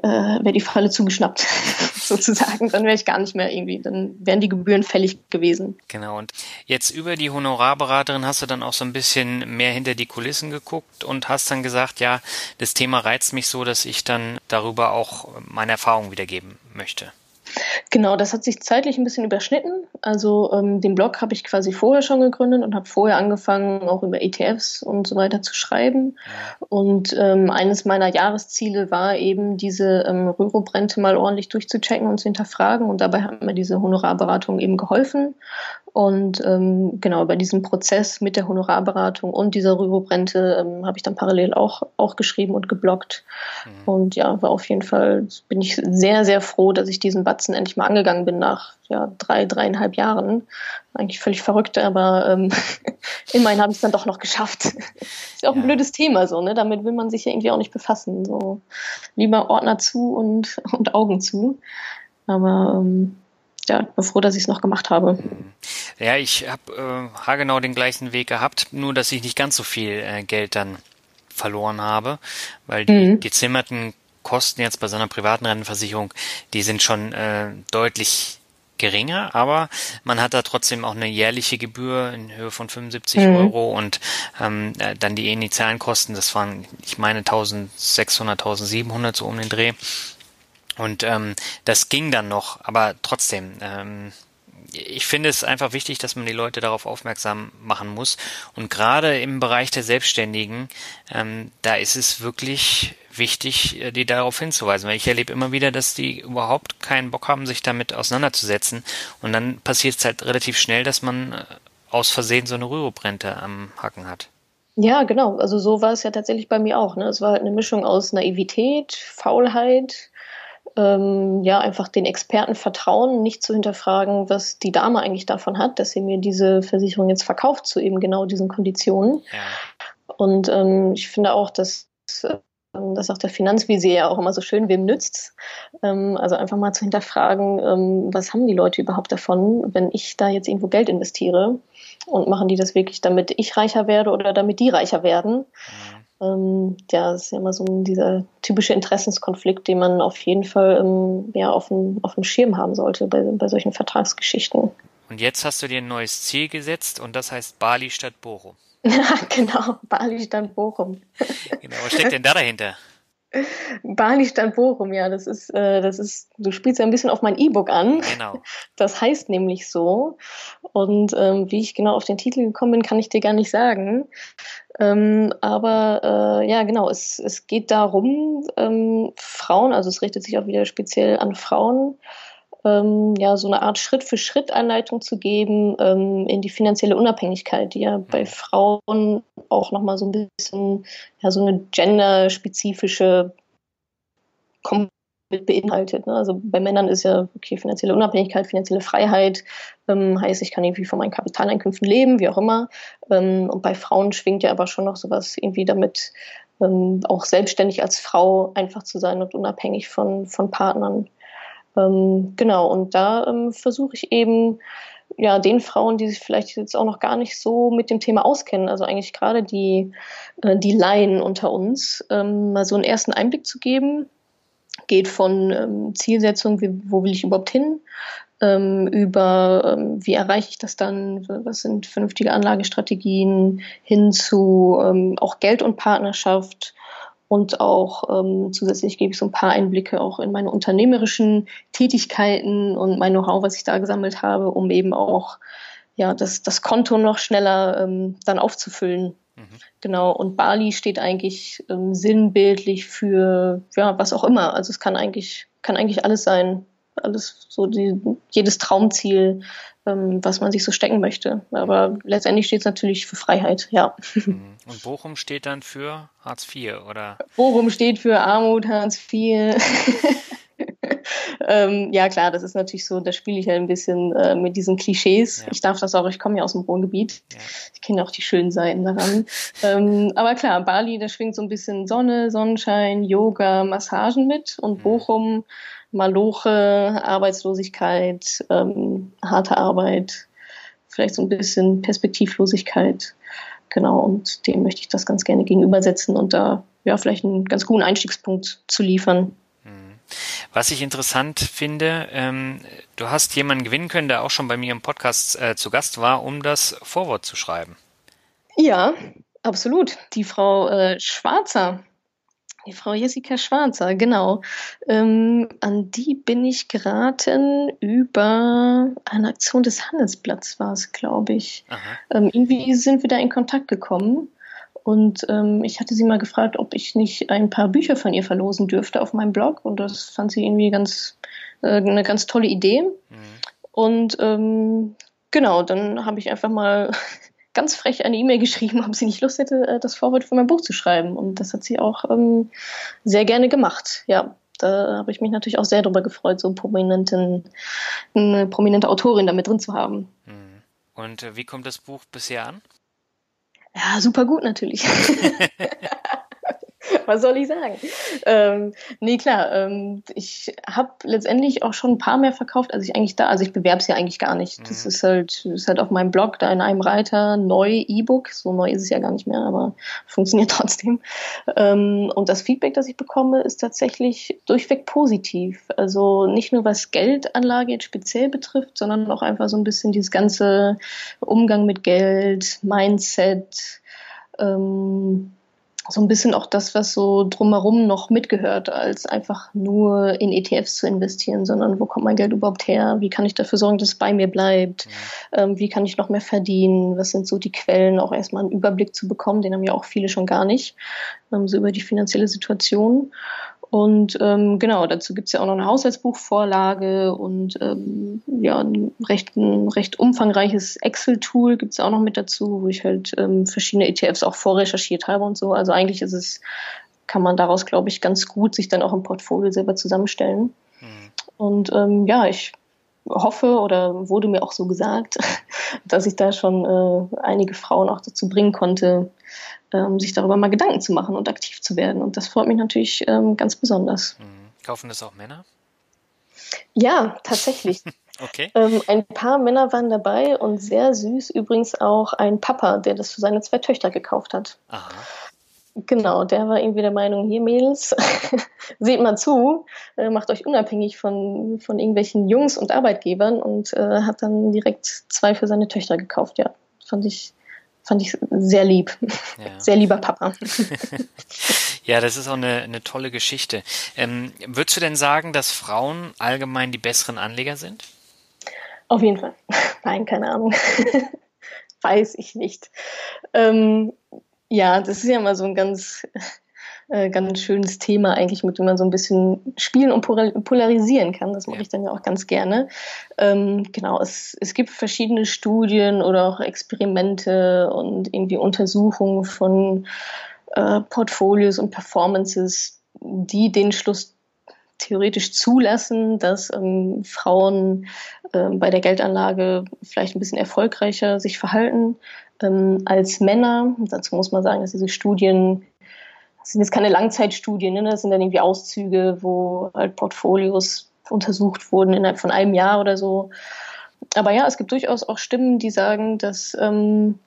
äh, wäre die Falle zugeschnappt, sozusagen. Dann wäre ich gar nicht mehr irgendwie, dann wären die Gebühren fällig gewesen. Genau. Und jetzt über die Honorarberaterin hast du dann auch so ein bisschen mehr hinter die Kulissen geguckt und hast dann gesagt, ja, das Thema reizt mich so, dass ich dann darüber auch meine Erfahrungen wiedergeben möchte. Genau, das hat sich zeitlich ein bisschen überschnitten. Also ähm, den Blog habe ich quasi vorher schon gegründet und habe vorher angefangen, auch über ETFs und so weiter zu schreiben. Und ähm, eines meiner Jahresziele war eben, diese ähm, Rürup-Rente mal ordentlich durchzuchecken und zu hinterfragen. Und dabei hat mir diese Honorarberatung eben geholfen. Und ähm, genau, über diesen Prozess mit der Honorarberatung und dieser Rürup-Rente ähm, habe ich dann parallel auch, auch geschrieben und gebloggt. Mhm. Und ja, war auf jeden Fall, bin ich sehr, sehr froh, dass ich diesen Batzen endlich mal angegangen bin nach ja, drei, dreieinhalb Jahren. Eigentlich völlig verrückt, aber ähm, immerhin habe ich es dann doch noch geschafft. ist ja auch ein blödes Thema so, ne? Damit will man sich ja irgendwie auch nicht befassen. So lieber Ordner zu und, und Augen zu. Aber ähm, ja, bin froh, dass ich es noch gemacht habe. Ja, ich habe äh, haargenau den gleichen Weg gehabt, nur dass ich nicht ganz so viel äh, Geld dann verloren habe, weil die mhm. gezimmerten Kosten jetzt bei so einer privaten Rentenversicherung, die sind schon äh, deutlich geringer, aber man hat da trotzdem auch eine jährliche Gebühr in Höhe von 75 mhm. Euro und ähm, äh, dann die initialen Kosten, das waren, ich meine, 1600, 1700 so um den Dreh. Und ähm, das ging dann noch, aber trotzdem, ähm, ich finde es einfach wichtig, dass man die Leute darauf aufmerksam machen muss. Und gerade im Bereich der Selbstständigen, ähm, da ist es wirklich wichtig, äh, die darauf hinzuweisen. Weil ich erlebe immer wieder, dass die überhaupt keinen Bock haben, sich damit auseinanderzusetzen. Und dann passiert es halt relativ schnell, dass man äh, aus Versehen so eine Rüruprente am Hacken hat. Ja, genau. Also so war es ja tatsächlich bei mir auch. Ne? Es war halt eine Mischung aus Naivität, Faulheit, ähm, ja, einfach den Experten vertrauen, nicht zu hinterfragen, was die Dame eigentlich davon hat, dass sie mir diese Versicherung jetzt verkauft zu eben genau diesen Konditionen. Ja. Und ähm, ich finde auch, dass ähm, das sagt der Finanzvisier ja auch immer so schön, wem nützt's? Ähm, also einfach mal zu hinterfragen, ähm, was haben die Leute überhaupt davon, wenn ich da jetzt irgendwo Geld investiere? Und machen die das wirklich, damit ich reicher werde oder damit die reicher werden? Ähm, ja, das ist ja immer so dieser typische Interessenskonflikt, den man auf jeden Fall ähm, ja, auf, dem, auf dem Schirm haben sollte bei, bei solchen Vertragsgeschichten. Und jetzt hast du dir ein neues Ziel gesetzt und das heißt Bali statt Bochum. Ja, genau, Bali statt Bochum. Genau, was steckt denn da dahinter? Bali stand Bochum, ja, das ist, äh, das ist, du spielst ja ein bisschen auf mein E-Book an. Genau. Das heißt nämlich so. Und ähm, wie ich genau auf den Titel gekommen bin, kann ich dir gar nicht sagen. Ähm, aber äh, ja, genau, es, es geht darum, ähm, Frauen, also es richtet sich auch wieder speziell an Frauen, ähm, ja, so eine Art Schritt-für-Schritt-Anleitung zu geben ähm, in die finanzielle Unabhängigkeit, die ja bei Frauen auch nochmal so ein bisschen, ja, so eine genderspezifische Komponente beinhaltet. Ne? Also bei Männern ist ja okay, finanzielle Unabhängigkeit, finanzielle Freiheit, ähm, heißt, ich kann irgendwie von meinen Kapitaleinkünften leben, wie auch immer. Ähm, und bei Frauen schwingt ja aber schon noch sowas irgendwie damit, ähm, auch selbstständig als Frau einfach zu sein und unabhängig von, von Partnern. Ähm, genau, und da ähm, versuche ich eben, ja, den Frauen, die sich vielleicht jetzt auch noch gar nicht so mit dem Thema auskennen, also eigentlich gerade die, äh, die Laien unter uns, ähm, mal so einen ersten Einblick zu geben. Geht von ähm, Zielsetzung, wie, wo will ich überhaupt hin, ähm, über ähm, wie erreiche ich das dann, was sind vernünftige Anlagestrategien, hin zu ähm, auch Geld und Partnerschaft, und auch ähm, zusätzlich gebe ich so ein paar Einblicke auch in meine unternehmerischen Tätigkeiten und mein Know-how, was ich da gesammelt habe, um eben auch ja, das, das Konto noch schneller ähm, dann aufzufüllen. Mhm. Genau, und Bali steht eigentlich ähm, sinnbildlich für ja, was auch immer. Also es kann eigentlich, kann eigentlich alles sein. Alles so die, jedes Traumziel, ähm, was man sich so stecken möchte. Aber letztendlich steht es natürlich für Freiheit, ja. Mhm. Und Bochum steht dann für Hartz IV, oder? Bochum steht für Armut, Hartz IV. ähm, ja, klar, das ist natürlich so, da spiele ich ja ein bisschen äh, mit diesen Klischees. Ja. Ich darf das auch, ich komme ja aus dem Ruhrgebiet. Ja. Ich kenne auch die schönen Seiten daran. ähm, aber klar, Bali, da schwingt so ein bisschen Sonne, Sonnenschein, Yoga, Massagen mit und mhm. Bochum Maloche, Arbeitslosigkeit, ähm, harte Arbeit, vielleicht so ein bisschen Perspektivlosigkeit. Genau, und dem möchte ich das ganz gerne gegenübersetzen und da ja vielleicht einen ganz guten Einstiegspunkt zu liefern. Was ich interessant finde, ähm, du hast jemanden gewinnen können, der auch schon bei mir im Podcast äh, zu Gast war, um das Vorwort zu schreiben. Ja, absolut. Die Frau äh, Schwarzer die Frau Jessica Schwarzer, genau. Ähm, an die bin ich geraten über eine Aktion des Handelsblatts, war es, glaube ich. Ähm, irgendwie sind wir da in Kontakt gekommen. Und ähm, ich hatte sie mal gefragt, ob ich nicht ein paar Bücher von ihr verlosen dürfte auf meinem Blog. Und das fand sie irgendwie ganz, äh, eine ganz tolle Idee. Mhm. Und ähm, genau, dann habe ich einfach mal ganz frech eine E-Mail geschrieben, ob sie nicht Lust hätte, äh, das Vorwort für mein Buch zu schreiben. Und das hat sie auch ähm, sehr gerne gemacht. Ja, da habe ich mich natürlich auch sehr darüber gefreut, so prominenten, eine prominente Autorin damit drin zu haben. Mhm. Und äh, wie kommt das Buch bisher an? Ja, super gut natürlich. was soll ich sagen? Ähm, nee, klar, ähm, ich habe letztendlich auch schon ein paar mehr verkauft, als ich eigentlich da, also ich bewerbe es ja eigentlich gar nicht. Das mhm. ist halt, ist halt auf meinem Blog da in einem Reiter neu E-Book, so neu ist es ja gar nicht mehr, aber funktioniert trotzdem. Ähm, und das Feedback, das ich bekomme, ist tatsächlich durchweg positiv. Also nicht nur was Geldanlage jetzt speziell betrifft, sondern auch einfach so ein bisschen dieses ganze Umgang mit Geld, Mindset, ähm, so ein bisschen auch das, was so drumherum noch mitgehört, als einfach nur in ETFs zu investieren, sondern wo kommt mein Geld überhaupt her? Wie kann ich dafür sorgen, dass es bei mir bleibt? Mhm. Ähm, wie kann ich noch mehr verdienen? Was sind so die Quellen? Auch erstmal einen Überblick zu bekommen, den haben ja auch viele schon gar nicht, ähm, so über die finanzielle Situation. Und ähm, genau, dazu gibt's ja auch noch eine Haushaltsbuchvorlage und ähm, ja, ein recht, ein recht umfangreiches Excel-Tool gibt's auch noch mit dazu, wo ich halt ähm, verschiedene ETFs auch vorrecherchiert habe und so. Also eigentlich ist es, kann man daraus, glaube ich, ganz gut sich dann auch im Portfolio selber zusammenstellen. Mhm. Und ähm, ja, ich hoffe oder wurde mir auch so gesagt, dass ich da schon äh, einige Frauen auch dazu bringen konnte, ähm, sich darüber mal Gedanken zu machen und aktiv zu werden. Und das freut mich natürlich ähm, ganz besonders. Mhm. Kaufen das auch Männer? Ja, tatsächlich. okay. Ähm, ein paar Männer waren dabei und sehr süß übrigens auch ein Papa, der das für seine zwei Töchter gekauft hat. Aha. Genau, der war irgendwie der Meinung, hier Mädels, seht mal zu, äh, macht euch unabhängig von, von irgendwelchen Jungs und Arbeitgebern und äh, hat dann direkt zwei für seine Töchter gekauft. Ja, fand ich fand ich sehr lieb. Ja. Sehr lieber Papa. ja, das ist auch eine, eine tolle Geschichte. Ähm, würdest du denn sagen, dass Frauen allgemein die besseren Anleger sind? Auf jeden Fall. Nein, keine Ahnung. Weiß ich nicht. Ähm, ja, das ist ja mal so ein ganz äh, ganz schönes Thema eigentlich, mit dem man so ein bisschen spielen und polarisieren kann. Das mache ich dann ja auch ganz gerne. Ähm, genau, es, es gibt verschiedene Studien oder auch Experimente und irgendwie Untersuchungen von äh, Portfolios und Performances, die den Schluss theoretisch zulassen, dass ähm, Frauen äh, bei der Geldanlage vielleicht ein bisschen erfolgreicher sich verhalten ähm, als Männer. Dazu muss man sagen, dass diese Studien das sind jetzt keine Langzeitstudien, ne? das sind dann irgendwie Auszüge, wo halt Portfolios untersucht wurden innerhalb von einem Jahr oder so. Aber ja, es gibt durchaus auch Stimmen, die sagen, dass ähm,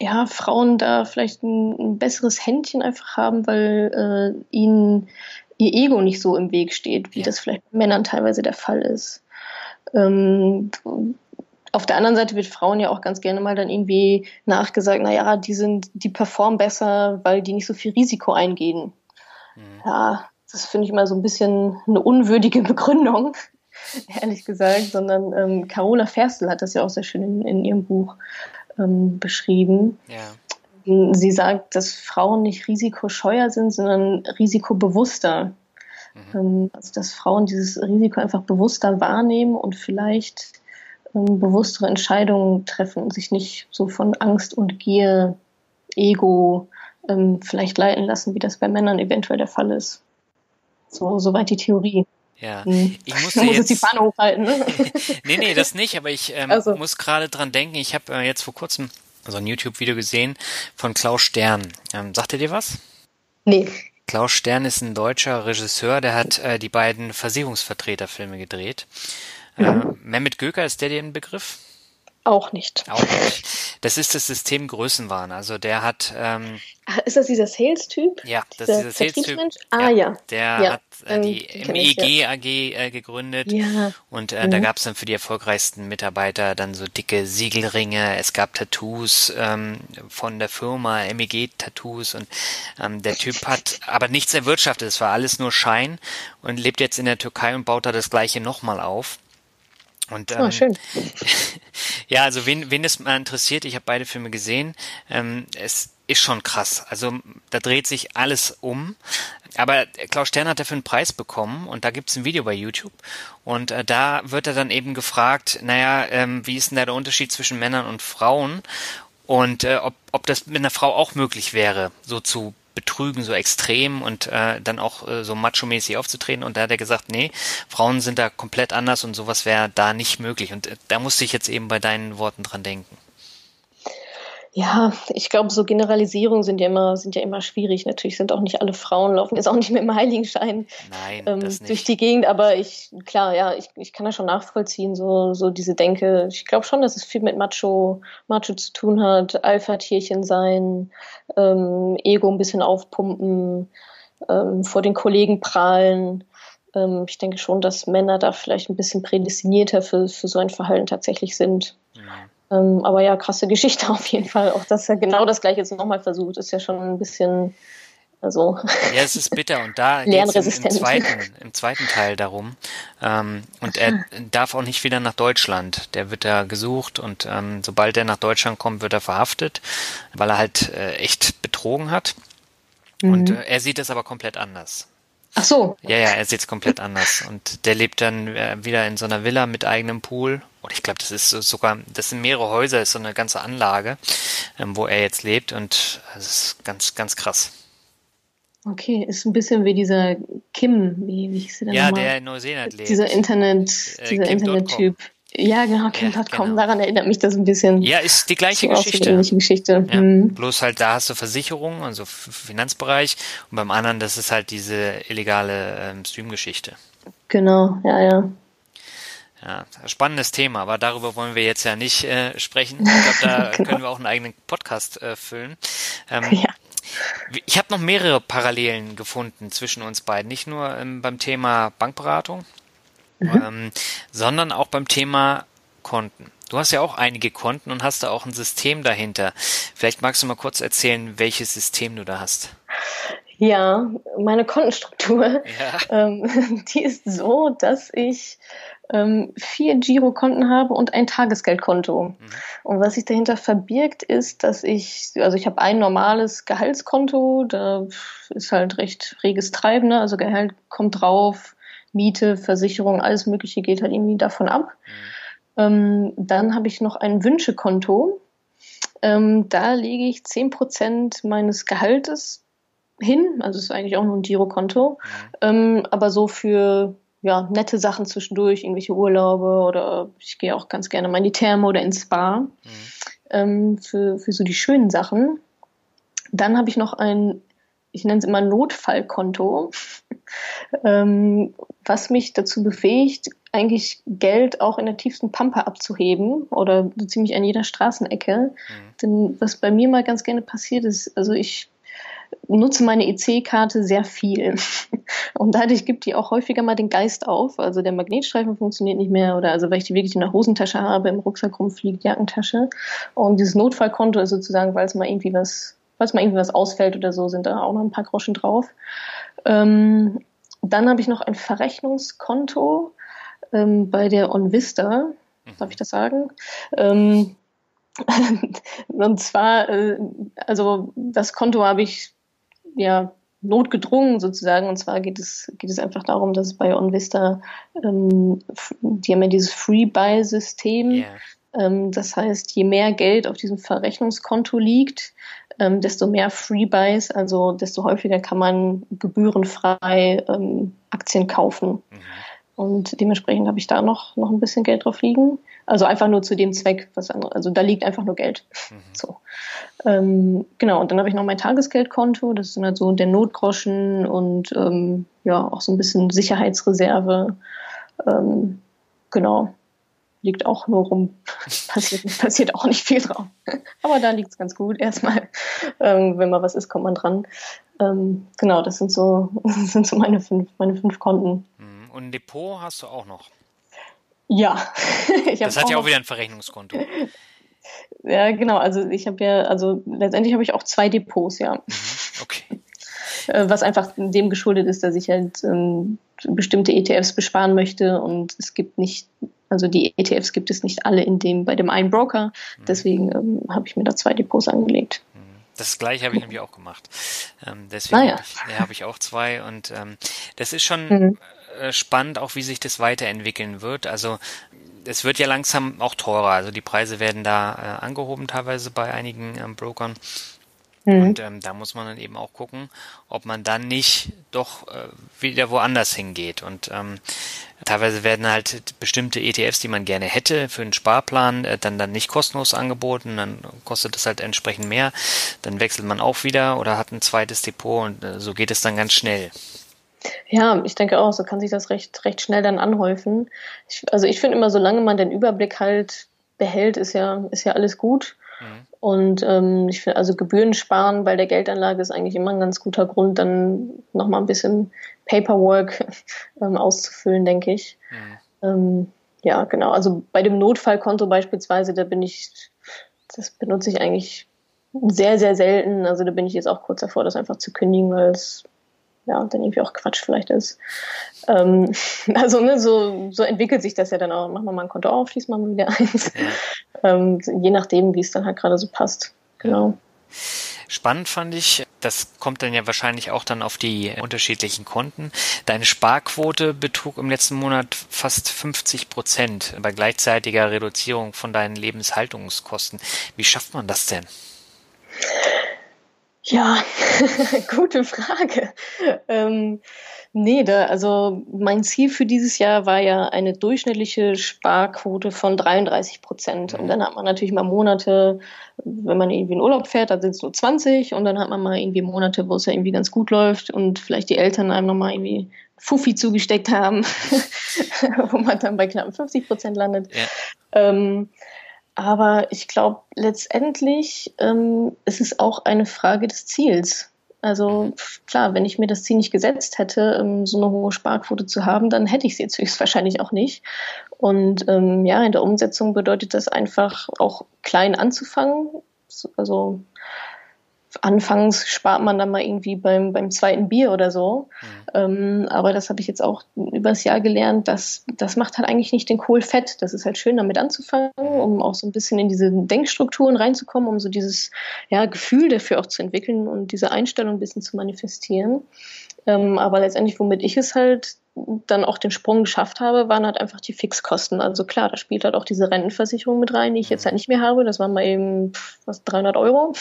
ja, Frauen da vielleicht ein, ein, besseres Händchen einfach haben, weil äh, ihnen ihr Ego nicht so im Weg steht, wie ja. das vielleicht bei Männern teilweise der Fall ist. Ähm, auf der anderen Seite wird Frauen ja auch ganz gerne mal dann irgendwie nachgesagt, naja, die sind, die performen besser, weil die nicht so viel Risiko eingehen. Mhm. Ja, das finde ich mal so ein bisschen eine unwürdige Begründung, ehrlich gesagt, sondern ähm, Carola Ferstel hat das ja auch sehr schön in, in ihrem Buch ähm, beschrieben. Ja. Sie sagt, dass Frauen nicht risikoscheuer sind, sondern risikobewusster. Mhm. Ähm, also dass Frauen dieses Risiko einfach bewusster wahrnehmen und vielleicht bewusstere Entscheidungen treffen sich nicht so von Angst und Gier, Ego ähm, vielleicht leiten lassen, wie das bei Männern eventuell der Fall ist. So, soweit die Theorie. Ja, hm. ich musste muss jetzt, jetzt die Fahne hochhalten. Ne? nee, nee, das nicht, aber ich ähm, also. muss gerade dran denken, ich habe äh, jetzt vor kurzem so ein YouTube-Video gesehen von Klaus Stern. Ähm, sagt er dir was? Nee. Klaus Stern ist ein deutscher Regisseur, der hat äh, die beiden Versicherungsvertreterfilme gedreht. Mhm. Äh, Mehmet Göker, ist der dir ein Begriff? Auch nicht. Auch nicht. Das ist das System Größenwahn. Also der hat. Ähm, ist das dieser Sales-Typ? Ja, das ist dieser Sales-Typ. Ah ja. Der ja, hat äh, die MEG ja. AG äh, gegründet. Ja. Und äh, mhm. da gab es dann für die erfolgreichsten Mitarbeiter dann so dicke Siegelringe. Es gab Tattoos ähm, von der Firma, MEG-Tattoos. Und ähm, der Typ hat aber nichts erwirtschaftet. Es war alles nur Schein und lebt jetzt in der Türkei und baut da das gleiche nochmal auf. Und, oh, ähm, oh, schön. ja, also wen, wen es mal interessiert, ich habe beide Filme gesehen, ähm, es ist schon krass. Also da dreht sich alles um. Aber Klaus Stern hat dafür einen Preis bekommen und da gibt's ein Video bei YouTube. Und äh, da wird er dann eben gefragt, naja, ähm, wie ist denn da der Unterschied zwischen Männern und Frauen? Und äh, ob, ob das mit einer Frau auch möglich wäre, so zu betrügen, so extrem und äh, dann auch äh, so macho-mäßig aufzutreten. Und da hat er gesagt, nee, Frauen sind da komplett anders und sowas wäre da nicht möglich. Und äh, da musste ich jetzt eben bei deinen Worten dran denken. Ja, ich glaube, so Generalisierungen sind ja immer, sind ja immer schwierig. Natürlich sind auch nicht alle Frauen laufen jetzt auch nicht mit dem Heiligenschein Nein, ähm, durch die Gegend, aber ich, klar, ja, ich, ich kann das schon nachvollziehen, so, so diese Denke. Ich glaube schon, dass es viel mit Macho, Macho zu tun hat, Alpha-Tierchen sein, ähm, Ego ein bisschen aufpumpen, ähm, vor den Kollegen prahlen. Ähm, ich denke schon, dass Männer da vielleicht ein bisschen prädestinierter für, für so ein Verhalten tatsächlich sind. Ja. Ähm, aber ja, krasse Geschichte auf jeden Fall. Auch dass er genau das gleiche jetzt nochmal versucht, ist ja schon ein bisschen, also. Ja, es ist bitter und da geht es im, im, zweiten, im zweiten Teil darum. Ähm, und er darf auch nicht wieder nach Deutschland. Der wird da gesucht und ähm, sobald er nach Deutschland kommt, wird er verhaftet, weil er halt äh, echt betrogen hat. Mhm. Und äh, er sieht es aber komplett anders. Ach so. Ja, ja, er sieht es komplett anders. Und der lebt dann äh, wieder in so einer Villa mit eigenem Pool. Und ich glaube, das ist sogar, das sind mehrere Häuser, ist so eine ganze Anlage, ähm, wo er jetzt lebt. Und das ist ganz, ganz krass. Okay, ist ein bisschen wie dieser Kim, wie, wie hieß der Ja, nochmal? der in Neuseeland lebt. Dieser Internet, äh, dieser Internet-Typ. Ja, genau, Kim.com, genau. daran erinnert mich das ein bisschen. Ja, ist die gleiche so Geschichte. Ähnliche Geschichte. Ja, hm. Bloß halt da hast du Versicherung, also Finanzbereich, und beim anderen, das ist halt diese illegale ähm, Stream-Geschichte. Genau, ja, ja. Ja, spannendes Thema, aber darüber wollen wir jetzt ja nicht äh, sprechen. Ich glaube, da genau. können wir auch einen eigenen Podcast äh, füllen. Ähm, ja. Ich habe noch mehrere Parallelen gefunden zwischen uns beiden, nicht nur ähm, beim Thema Bankberatung, mhm. ähm, sondern auch beim Thema Konten. Du hast ja auch einige Konten und hast da auch ein System dahinter. Vielleicht magst du mal kurz erzählen, welches System du da hast. Ja, meine Kontenstruktur, ja. Ähm, die ist so, dass ich ähm, vier Girokonten habe und ein Tagesgeldkonto. Mhm. Und was sich dahinter verbirgt, ist, dass ich, also ich habe ein normales Gehaltskonto, da ist halt recht reges Treiben, ne? also Gehalt kommt drauf, Miete, Versicherung, alles Mögliche geht halt irgendwie davon ab. Ähm, dann habe ich noch ein Wünschekonto. Ähm, da lege ich zehn Prozent meines Gehaltes hin, also ist eigentlich auch nur ein Girokonto, mhm. ähm, aber so für ja, nette Sachen zwischendurch, irgendwelche Urlaube oder ich gehe auch ganz gerne mal in die Therme oder ins Spa mhm. ähm, für, für so die schönen Sachen. Dann habe ich noch ein ich nenne es immer Notfallkonto, ähm, was mich dazu befähigt, eigentlich Geld auch in der tiefsten Pampa abzuheben oder so ziemlich an jeder Straßenecke. Mhm. Denn was bei mir mal ganz gerne passiert ist, also ich nutze meine EC-Karte sehr viel. Und dadurch gibt die auch häufiger mal den Geist auf. Also der Magnetstreifen funktioniert nicht mehr oder also weil ich die wirklich in der Hosentasche habe, im Rucksack rumfliegt, Jackentasche. Und dieses Notfallkonto ist sozusagen, weil es mal irgendwie was, falls mal irgendwie was ausfällt oder so, sind da auch noch ein paar Groschen drauf. Ähm, dann habe ich noch ein Verrechnungskonto ähm, bei der OnVista. Darf ich das sagen? Ähm, und zwar, äh, also das Konto habe ich ja notgedrungen sozusagen. Und zwar geht es, geht es einfach darum, dass bei OnVista, ähm, die haben ja dieses Free-Buy-System. Yeah. Ähm, das heißt, je mehr Geld auf diesem Verrechnungskonto liegt, ähm, desto mehr Free-Buys, also desto häufiger kann man gebührenfrei ähm, Aktien kaufen. Mhm. Und dementsprechend habe ich da noch, noch ein bisschen Geld drauf liegen. Also einfach nur zu dem Zweck, was andere, also da liegt einfach nur Geld. Mhm. So. Ähm, genau, und dann habe ich noch mein Tagesgeldkonto, das ist halt so der Notgroschen und ähm, ja, auch so ein bisschen Sicherheitsreserve. Ähm, genau. Liegt auch nur rum. passiert, passiert auch nicht viel drauf. Aber da liegt es ganz gut erstmal. Ähm, wenn mal was ist, kommt man dran. Ähm, genau, das sind so, das sind so meine fünf, meine fünf Konten. Mhm. Und ein Depot hast du auch noch. Ja. das hat ja auch wieder ein Verrechnungskonto. Ja, genau. Also ich habe ja, also letztendlich habe ich auch zwei Depots, ja. Mhm, okay. Äh, was einfach dem geschuldet ist, dass ich halt ähm, bestimmte ETFs besparen möchte und es gibt nicht, also die ETFs gibt es nicht alle in dem, bei dem einen Broker. Mhm. Deswegen ähm, habe ich mir da zwei Depots angelegt. Mhm. Das gleiche habe ich nämlich auch gemacht. Ähm, deswegen ah, ja. habe ich, ja, hab ich auch zwei und ähm, das ist schon mhm. Äh, spannend, auch wie sich das weiterentwickeln wird. Also es wird ja langsam auch teurer. Also die Preise werden da äh, angehoben teilweise bei einigen ähm, Brokern. Mhm. Und ähm, da muss man dann eben auch gucken, ob man dann nicht doch äh, wieder woanders hingeht. Und ähm, teilweise werden halt bestimmte ETFs, die man gerne hätte für einen Sparplan, äh, dann dann nicht kostenlos angeboten. Dann kostet das halt entsprechend mehr. Dann wechselt man auch wieder oder hat ein zweites Depot und äh, so geht es dann ganz schnell. Ja, ich denke auch, so kann sich das recht, recht schnell dann anhäufen. Ich, also ich finde immer, solange man den Überblick halt behält, ist ja, ist ja alles gut. Mhm. Und ähm, ich finde, also Gebühren sparen bei der Geldanlage ist eigentlich immer ein ganz guter Grund, dann nochmal ein bisschen Paperwork ähm, auszufüllen, denke ich. Mhm. Ähm, ja, genau. Also bei dem Notfallkonto beispielsweise, da bin ich, das benutze ich eigentlich sehr, sehr selten. Also da bin ich jetzt auch kurz davor, das einfach zu kündigen, weil es ja, dann irgendwie auch Quatsch vielleicht ist. Ähm, also ne, so, so entwickelt sich das ja dann auch. Machen wir mal ein Konto auf, schließen wir mal wieder eins. Ähm, je nachdem, wie es dann halt gerade so passt. Genau. Spannend fand ich, das kommt dann ja wahrscheinlich auch dann auf die unterschiedlichen Konten. Deine Sparquote betrug im letzten Monat fast 50 Prozent bei gleichzeitiger Reduzierung von deinen Lebenshaltungskosten. Wie schafft man das denn? Ja, gute Frage. Ähm, nee, da, also mein Ziel für dieses Jahr war ja eine durchschnittliche Sparquote von 33 Prozent. Und dann hat man natürlich mal Monate, wenn man irgendwie in Urlaub fährt, dann sind es nur 20 und dann hat man mal irgendwie Monate, wo es ja irgendwie ganz gut läuft und vielleicht die Eltern einem nochmal irgendwie Fuffi zugesteckt haben, wo man dann bei knapp 50 Prozent landet. Ja. Ähm, aber ich glaube, letztendlich ähm, ist es auch eine Frage des Ziels. Also klar, wenn ich mir das Ziel nicht gesetzt hätte, ähm, so eine hohe Sparquote zu haben, dann hätte ich sie jetzt höchstwahrscheinlich auch nicht. Und ähm, ja, in der Umsetzung bedeutet das einfach auch klein anzufangen. Also anfangs spart man dann mal irgendwie beim, beim zweiten Bier oder so. Mhm. Ähm, aber das habe ich jetzt auch übers Jahr gelernt, dass das macht halt eigentlich nicht den Kohl fett. Das ist halt schön, damit anzufangen, um auch so ein bisschen in diese Denkstrukturen reinzukommen, um so dieses ja, Gefühl dafür auch zu entwickeln und diese Einstellung ein bisschen zu manifestieren. Ähm, aber letztendlich, womit ich es halt dann auch den Sprung geschafft habe, waren halt einfach die Fixkosten. Also klar, da spielt halt auch diese Rentenversicherung mit rein, die ich jetzt halt nicht mehr habe. Das waren mal eben was 300 Euro.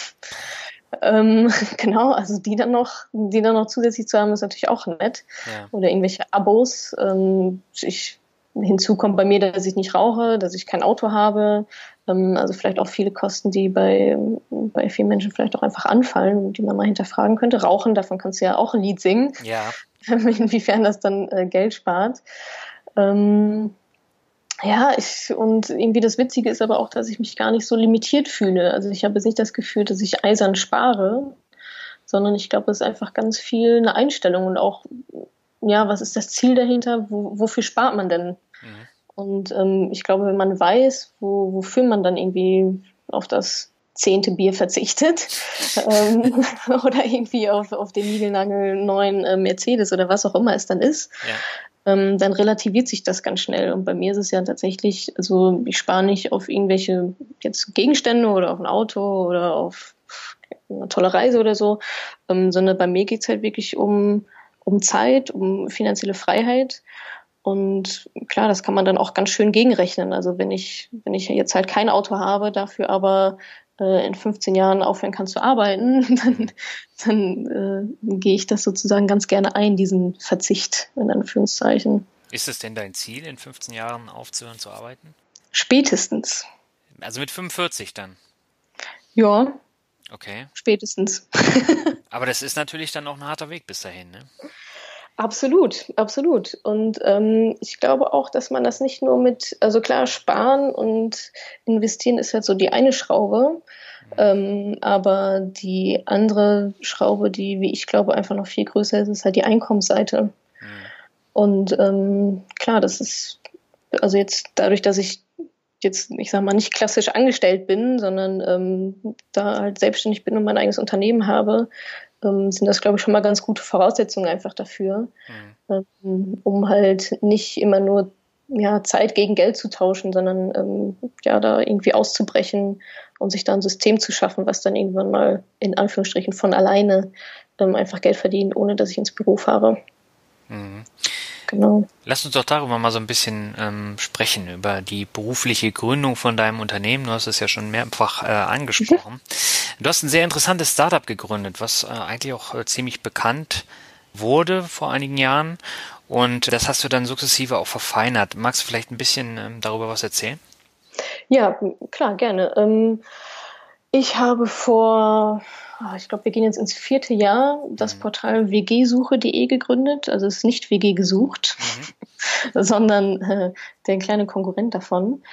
Ähm, genau, also die dann noch, die dann noch zusätzlich zu haben, ist natürlich auch nett. Ja. Oder irgendwelche Abos. Ähm, ich hinzu kommt bei mir, dass ich nicht rauche, dass ich kein Auto habe. Ähm, also vielleicht auch viele Kosten, die bei, bei vielen Menschen vielleicht auch einfach anfallen, die man mal hinterfragen könnte. Rauchen, davon kannst du ja auch ein Lied singen. Ja. Inwiefern das dann äh, Geld spart. Ähm, ja, ich, und irgendwie das Witzige ist aber auch, dass ich mich gar nicht so limitiert fühle. Also ich habe jetzt nicht das Gefühl, dass ich eisern spare, sondern ich glaube, es ist einfach ganz viel eine Einstellung und auch, ja, was ist das Ziel dahinter? Wo, wofür spart man denn? Mhm. Und ähm, ich glaube, wenn man weiß, wo, wofür man dann irgendwie auf das zehnte Bier verzichtet ähm, oder irgendwie auf, auf den Niegelnagel neuen äh, Mercedes oder was auch immer es dann ist, ja. Ähm, dann relativiert sich das ganz schnell. Und bei mir ist es ja tatsächlich, also ich spare nicht auf irgendwelche jetzt Gegenstände oder auf ein Auto oder auf eine tolle Reise oder so, ähm, sondern bei mir geht es halt wirklich um, um Zeit, um finanzielle Freiheit. Und klar, das kann man dann auch ganz schön gegenrechnen. Also wenn ich, wenn ich jetzt halt kein Auto habe, dafür aber äh, in 15 Jahren aufhören kann zu arbeiten, dann, dann äh, gehe ich das sozusagen ganz gerne ein, diesen Verzicht in Anführungszeichen. Ist es denn dein Ziel, in 15 Jahren aufzuhören zu arbeiten? Spätestens. Also mit 45 dann? Ja, Okay. Spätestens. Aber das ist natürlich dann auch ein harter Weg bis dahin, ne? Absolut, absolut. Und ähm, ich glaube auch, dass man das nicht nur mit, also klar, sparen und investieren ist halt so die eine Schraube. Ähm, aber die andere Schraube, die, wie ich glaube, einfach noch viel größer ist, ist halt die Einkommensseite. Mhm. Und ähm, klar, das ist, also jetzt dadurch, dass ich jetzt, ich sag mal, nicht klassisch angestellt bin, sondern ähm, da halt selbstständig bin und mein eigenes Unternehmen habe, ähm, sind das, glaube ich, schon mal ganz gute Voraussetzungen einfach dafür, mhm. ähm, um halt nicht immer nur ja, Zeit gegen Geld zu tauschen, sondern ähm, ja, da irgendwie auszubrechen und sich da ein System zu schaffen, was dann irgendwann mal in Anführungsstrichen von alleine ähm, einfach Geld verdient, ohne dass ich ins Büro fahre. Mhm. Genau. Lass uns doch darüber mal so ein bisschen ähm, sprechen, über die berufliche Gründung von deinem Unternehmen. Du hast es ja schon mehrfach äh, angesprochen. Mhm. Du hast ein sehr interessantes Startup gegründet, was äh, eigentlich auch äh, ziemlich bekannt wurde vor einigen Jahren. Und das hast du dann sukzessive auch verfeinert. Magst du vielleicht ein bisschen ähm, darüber was erzählen? Ja, klar, gerne. Ähm, ich habe vor ich glaube, wir gehen jetzt ins vierte Jahr, das mhm. Portal wgsuche.de gegründet. Also es ist nicht WG gesucht, mhm. sondern äh, der kleine Konkurrent davon.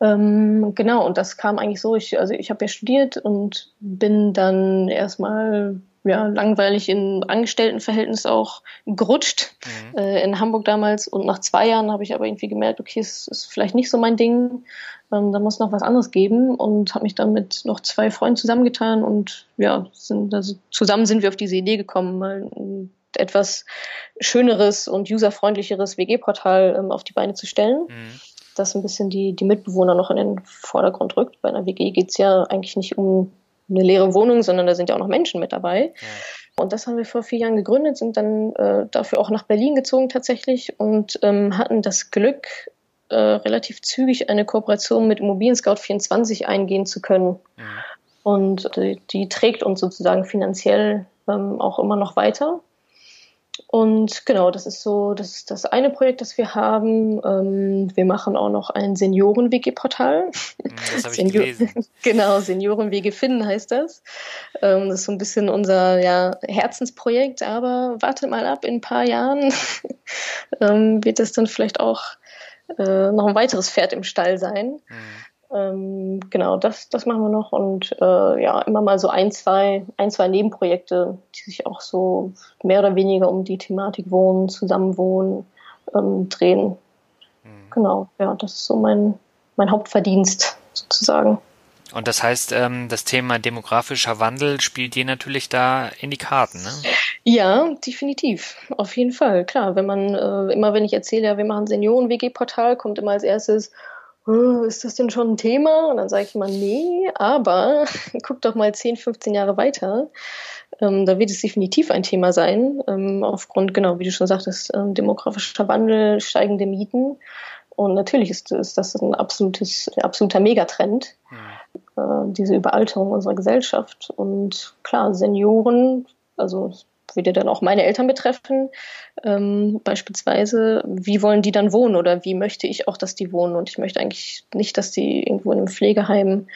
Ähm, genau, und das kam eigentlich so, ich, also ich habe ja studiert und bin dann erstmal ja, langweilig in Angestelltenverhältnis auch gerutscht mhm. äh, in Hamburg damals. Und nach zwei Jahren habe ich aber irgendwie gemerkt, okay, es ist vielleicht nicht so mein Ding ähm, da muss noch was anderes geben und habe mich dann mit noch zwei Freunden zusammengetan und ja, sind, also zusammen sind wir auf diese Idee gekommen, mal ein etwas schöneres und userfreundlicheres WG-Portal ähm, auf die Beine zu stellen. Mhm. Das ein bisschen die, die Mitbewohner noch in den Vordergrund rückt. Bei einer WG geht es ja eigentlich nicht um eine leere Wohnung, sondern da sind ja auch noch Menschen mit dabei. Ja. Und das haben wir vor vier Jahren gegründet, sind dann äh, dafür auch nach Berlin gezogen tatsächlich und ähm, hatten das Glück, äh, relativ zügig eine Kooperation mit Immobilien Scout 24 eingehen zu können. Mhm. Und die, die, trägt uns sozusagen finanziell ähm, auch immer noch weiter. Und genau, das ist so, das ist das eine Projekt, das wir haben. Ähm, wir machen auch noch ein Senioren-WG-Portal. Das habe ich Senior gelesen. genau, Senioren-WG finden heißt das. Ähm, das ist so ein bisschen unser ja, Herzensprojekt, aber wartet mal ab, in ein paar Jahren ähm, wird es dann vielleicht auch äh, noch ein weiteres Pferd im Stall sein. Mhm. Ähm, genau, das, das machen wir noch und äh, ja, immer mal so ein, zwei, ein, zwei Nebenprojekte, die sich auch so mehr oder weniger um die Thematik Wohnen, Zusammenwohnen ähm, drehen. Mhm. Genau, ja, das ist so mein, mein Hauptverdienst sozusagen. Und das heißt, ähm, das Thema demografischer Wandel spielt dir natürlich da in die Karten, ne? Ja, definitiv. Auf jeden Fall. Klar, wenn man, äh, immer wenn ich erzähle, ja, wir machen Senioren-WG-Portal, kommt immer als erstes, oh, ist das denn schon ein Thema? Und dann sage ich immer, nee, aber guck doch mal 10, 15 Jahre weiter. Ähm, da wird es definitiv ein Thema sein, ähm, aufgrund, genau, wie du schon sagtest, ähm, demografischer Wandel, steigende Mieten. Und natürlich ist, ist das ein absolutes, ein absoluter Megatrend, mhm. äh, diese Überalterung unserer Gesellschaft. Und klar, Senioren, also würde dann auch meine Eltern betreffen, ähm, beispielsweise, wie wollen die dann wohnen oder wie möchte ich auch, dass die wohnen? Und ich möchte eigentlich nicht, dass die irgendwo in einem Pflegeheim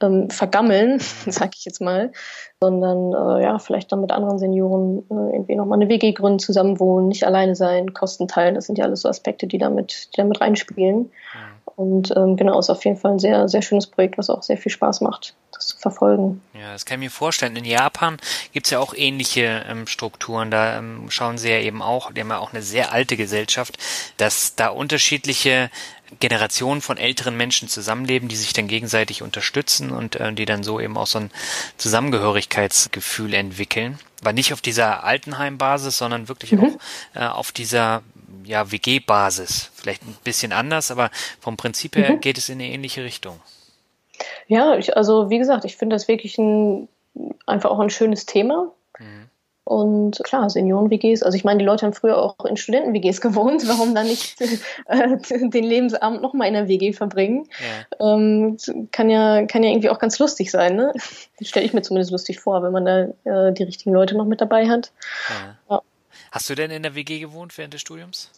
ähm, vergammeln, sag ich jetzt mal, sondern äh, ja, vielleicht dann mit anderen Senioren äh, irgendwie nochmal eine WG gründen, zusammen wohnen, nicht alleine sein, Kosten teilen. Das sind ja alles so Aspekte, die damit, die damit reinspielen. Mhm. Und ähm, genau, ist auf jeden Fall ein sehr, sehr schönes Projekt, was auch sehr viel Spaß macht, das zu verfolgen. Ja, das kann ich mir vorstellen. In Japan gibt's ja auch ähnliche ähm, Strukturen. Da ähm, schauen sie ja eben auch, die haben ja auch eine sehr alte Gesellschaft, dass da unterschiedliche Generationen von älteren Menschen zusammenleben, die sich dann gegenseitig unterstützen und äh, die dann so eben auch so ein Zusammengehörigkeitsgefühl entwickeln. War nicht auf dieser Altenheimbasis, sondern wirklich mhm. auch äh, auf dieser ja, WG-Basis. Vielleicht ein bisschen anders, aber vom Prinzip her mhm. geht es in eine ähnliche Richtung. Ja, ich, also wie gesagt, ich finde das wirklich ein, einfach auch ein schönes Thema. Mhm. Und klar, Senioren-WGs, also ich meine, die Leute haben früher auch in Studenten-WGs gewohnt, warum dann nicht äh, den Lebensabend nochmal in der WG verbringen? Ja. Ähm, kann, ja, kann ja irgendwie auch ganz lustig sein, ne? Stelle ich mir zumindest lustig vor, wenn man da äh, die richtigen Leute noch mit dabei hat. Ja. ja. Hast du denn in der WG gewohnt während des Studiums?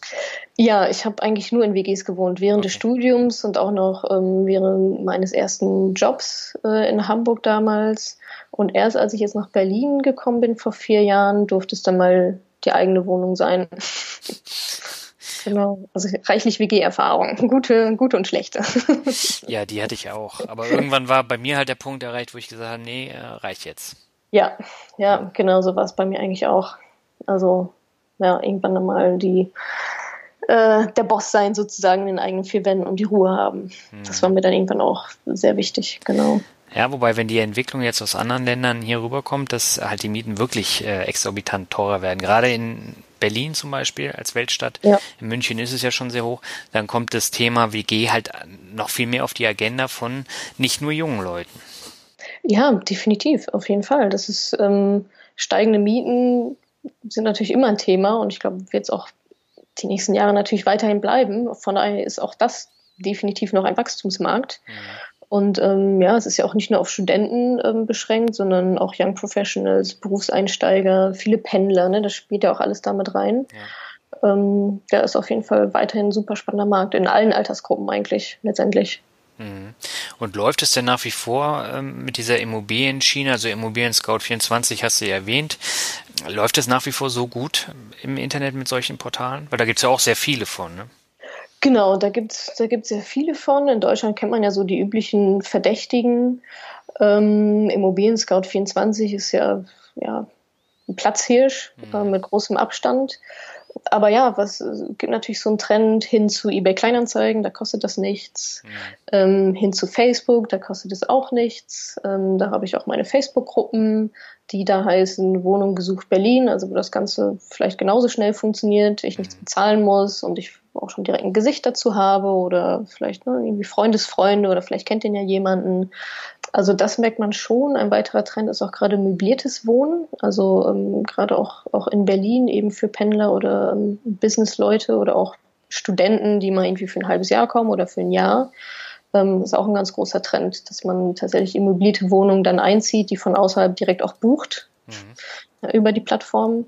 Ja, ich habe eigentlich nur in WGs gewohnt, während okay. des Studiums und auch noch ähm, während meines ersten Jobs äh, in Hamburg damals. Und erst als ich jetzt nach Berlin gekommen bin vor vier Jahren, durfte es dann mal die eigene Wohnung sein. Genau, also reichlich WG-Erfahrung, gute, gute und schlechte. ja, die hatte ich auch. Aber irgendwann war bei mir halt der Punkt erreicht, wo ich gesagt habe, nee, äh, reicht jetzt. Ja, ja, genau so war es bei mir eigentlich auch. Also ja, irgendwann einmal die äh, der Boss sein sozusagen in den eigenen vier Wänden und die Ruhe haben. Mhm. Das war mir dann irgendwann auch sehr wichtig, genau. Ja, wobei, wenn die Entwicklung jetzt aus anderen Ländern hier rüberkommt, dass halt die Mieten wirklich äh, exorbitant teurer werden. Gerade in Berlin zum Beispiel als Weltstadt, ja. in München ist es ja schon sehr hoch, dann kommt das Thema WG halt noch viel mehr auf die Agenda von nicht nur jungen Leuten. Ja, definitiv, auf jeden Fall. Das ist ähm, steigende Mieten sind natürlich immer ein Thema und ich glaube, wird es auch die nächsten Jahre natürlich weiterhin bleiben. Von daher ist auch das definitiv noch ein Wachstumsmarkt. Mhm. Und ähm, ja, es ist ja auch nicht nur auf Studenten ähm, beschränkt, sondern auch Young Professionals, Berufseinsteiger, viele Pendler, ne? das spielt ja auch alles damit rein. Ja. Ähm, der ist auf jeden Fall weiterhin ein super spannender Markt, in allen Altersgruppen eigentlich letztendlich. Mhm. Und läuft es denn nach wie vor ähm, mit dieser Immobilienschiene, also Immobilien Scout 24 hast du ja erwähnt, läuft es nach wie vor so gut im Internet mit solchen Portalen? Weil da gibt es ja auch sehr viele von, ne? Genau, da gibt es da gibt's sehr viele von. In Deutschland kennt man ja so die üblichen Verdächtigen. Ähm, Immobilien Scout 24 ist ja, ja ein Platzhirsch mhm. äh, mit großem Abstand. Aber ja, was gibt natürlich so einen Trend hin zu eBay Kleinanzeigen, da kostet das nichts. Mhm. Ähm, hin zu Facebook, da kostet es auch nichts. Ähm, da habe ich auch meine Facebook-Gruppen die da heißen Wohnung gesucht Berlin, also wo das Ganze vielleicht genauso schnell funktioniert, ich nichts mhm. bezahlen muss und ich auch schon direkt ein Gesicht dazu habe oder vielleicht ne, irgendwie Freundesfreunde oder vielleicht kennt den ja jemanden. Also das merkt man schon. Ein weiterer Trend ist auch gerade möbliertes Wohnen, also ähm, gerade auch, auch in Berlin eben für Pendler oder ähm, Businessleute oder auch Studenten, die mal irgendwie für ein halbes Jahr kommen oder für ein Jahr ähm, ist auch ein ganz großer Trend, dass man tatsächlich immobilierte Wohnungen dann einzieht, die von außerhalb direkt auch bucht mhm. über die Plattform.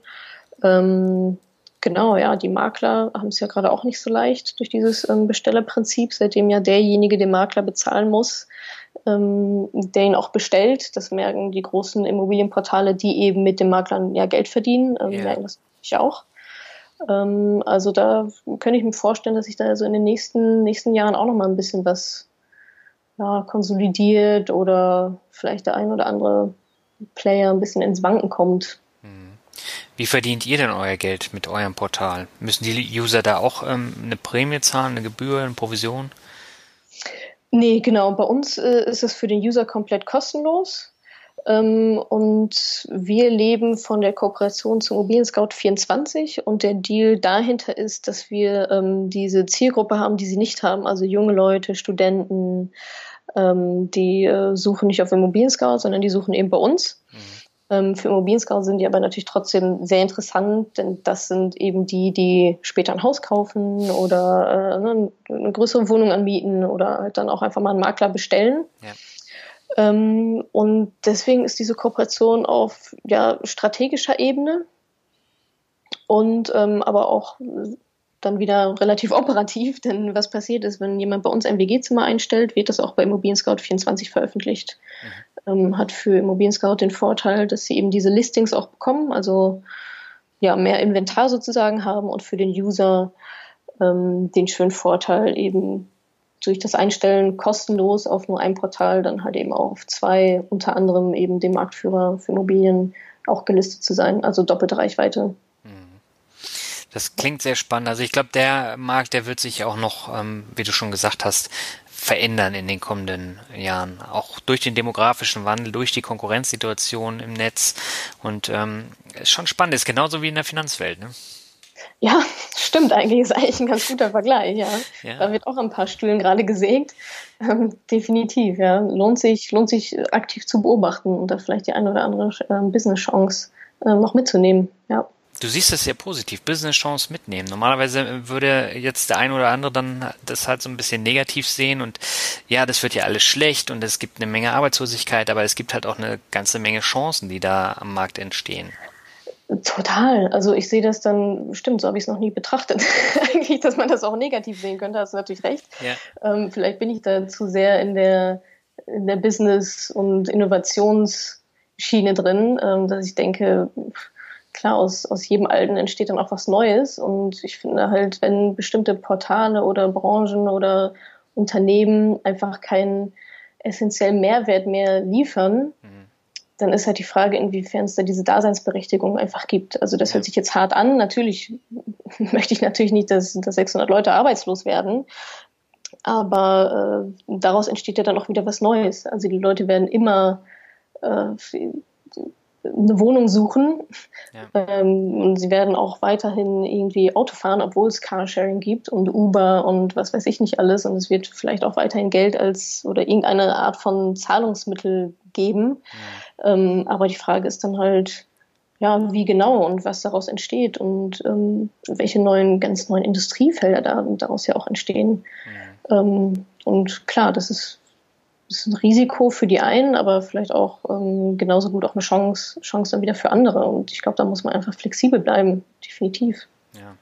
Ähm, genau, ja, die Makler haben es ja gerade auch nicht so leicht durch dieses ähm, Bestellerprinzip, seitdem ja derjenige den Makler bezahlen muss, ähm, der ihn auch bestellt. Das merken die großen Immobilienportale, die eben mit den Maklern ja Geld verdienen, ähm, yeah. merken das natürlich auch. Ähm, also da könnte ich mir vorstellen, dass sich da so in den nächsten, nächsten Jahren auch noch mal ein bisschen was ja, konsolidiert oder vielleicht der ein oder andere Player ein bisschen ins Wanken kommt. Hm. Wie verdient ihr denn euer Geld mit eurem Portal? Müssen die User da auch ähm, eine Prämie zahlen, eine Gebühr, eine Provision? Nee, genau. Bei uns äh, ist es für den User komplett kostenlos. Ähm, und wir leben von der Kooperation zu Immobilien Scout 24 und der Deal dahinter ist, dass wir ähm, diese Zielgruppe haben, die sie nicht haben, also junge Leute, Studenten, ähm, die äh, suchen nicht auf Immobilien Scout, sondern die suchen eben bei uns. Mhm. Ähm, für Immobilien Scout sind die aber natürlich trotzdem sehr interessant, denn das sind eben die, die später ein Haus kaufen oder äh, ne, eine größere Wohnung anbieten oder halt dann auch einfach mal einen Makler bestellen. Ja. Ähm, und deswegen ist diese Kooperation auf ja, strategischer Ebene und ähm, aber auch dann wieder relativ operativ, denn was passiert ist, wenn jemand bei uns ein WG-Zimmer einstellt, wird das auch bei Immobilien Scout 24 veröffentlicht. Mhm. Ähm, hat für Immobilien Scout den Vorteil, dass sie eben diese Listings auch bekommen, also ja, mehr Inventar sozusagen haben und für den User ähm, den schönen Vorteil eben durch das Einstellen kostenlos auf nur ein Portal dann halt eben auch auf zwei, unter anderem eben dem Marktführer für Immobilien auch gelistet zu sein, also doppelte Reichweite. Das klingt sehr spannend. Also ich glaube, der Markt, der wird sich auch noch, ähm, wie du schon gesagt hast, verändern in den kommenden Jahren. Auch durch den demografischen Wandel, durch die Konkurrenzsituation im Netz. Und ähm, ist schon spannend, ist genauso wie in der Finanzwelt. Ne? Ja, stimmt eigentlich, ist eigentlich ein ganz guter Vergleich, ja. ja. Da wird auch ein paar Stühlen gerade gesägt. Ähm, definitiv, ja. Lohnt sich, lohnt sich aktiv zu beobachten und da vielleicht die eine oder andere äh, Business-Chance äh, noch mitzunehmen, ja. Du siehst es sehr positiv, Business-Chance mitnehmen. Normalerweise würde jetzt der ein oder andere dann das halt so ein bisschen negativ sehen und ja, das wird ja alles schlecht und es gibt eine Menge Arbeitslosigkeit, aber es gibt halt auch eine ganze Menge Chancen, die da am Markt entstehen. Total. Also ich sehe das dann, stimmt, so habe ich es noch nie betrachtet. Eigentlich, dass man das auch negativ sehen könnte, hast du natürlich recht. Ja. Ähm, vielleicht bin ich da zu sehr in der, in der Business- und Innovationsschiene drin, ähm, dass ich denke, klar, aus, aus jedem Alten entsteht dann auch was Neues. Und ich finde halt, wenn bestimmte Portale oder Branchen oder Unternehmen einfach keinen essentiellen Mehrwert mehr liefern, mhm. dann ist halt die Frage, inwiefern es da diese Daseinsberechtigung einfach gibt. Also das hört sich jetzt hart an. Natürlich möchte ich natürlich nicht, dass, dass 600 Leute arbeitslos werden. Aber äh, daraus entsteht ja dann auch wieder was Neues. Also die Leute werden immer äh, eine Wohnung suchen. Ja. Ähm, und sie werden auch weiterhin irgendwie Auto fahren, obwohl es Carsharing gibt und Uber und was weiß ich nicht alles. Und es wird vielleicht auch weiterhin Geld als oder irgendeine Art von Zahlungsmittel geben. Ja. Ähm, aber die Frage ist dann halt, ja, wie genau und was daraus entsteht und ähm, welche neuen, ganz neuen Industriefelder da, daraus ja auch entstehen. Ja. Ähm, und klar, das ist ist ein Risiko für die einen, aber vielleicht auch ähm, genauso gut auch eine Chance, Chance dann wieder für andere. Und ich glaube, da muss man einfach flexibel bleiben, definitiv. Ja.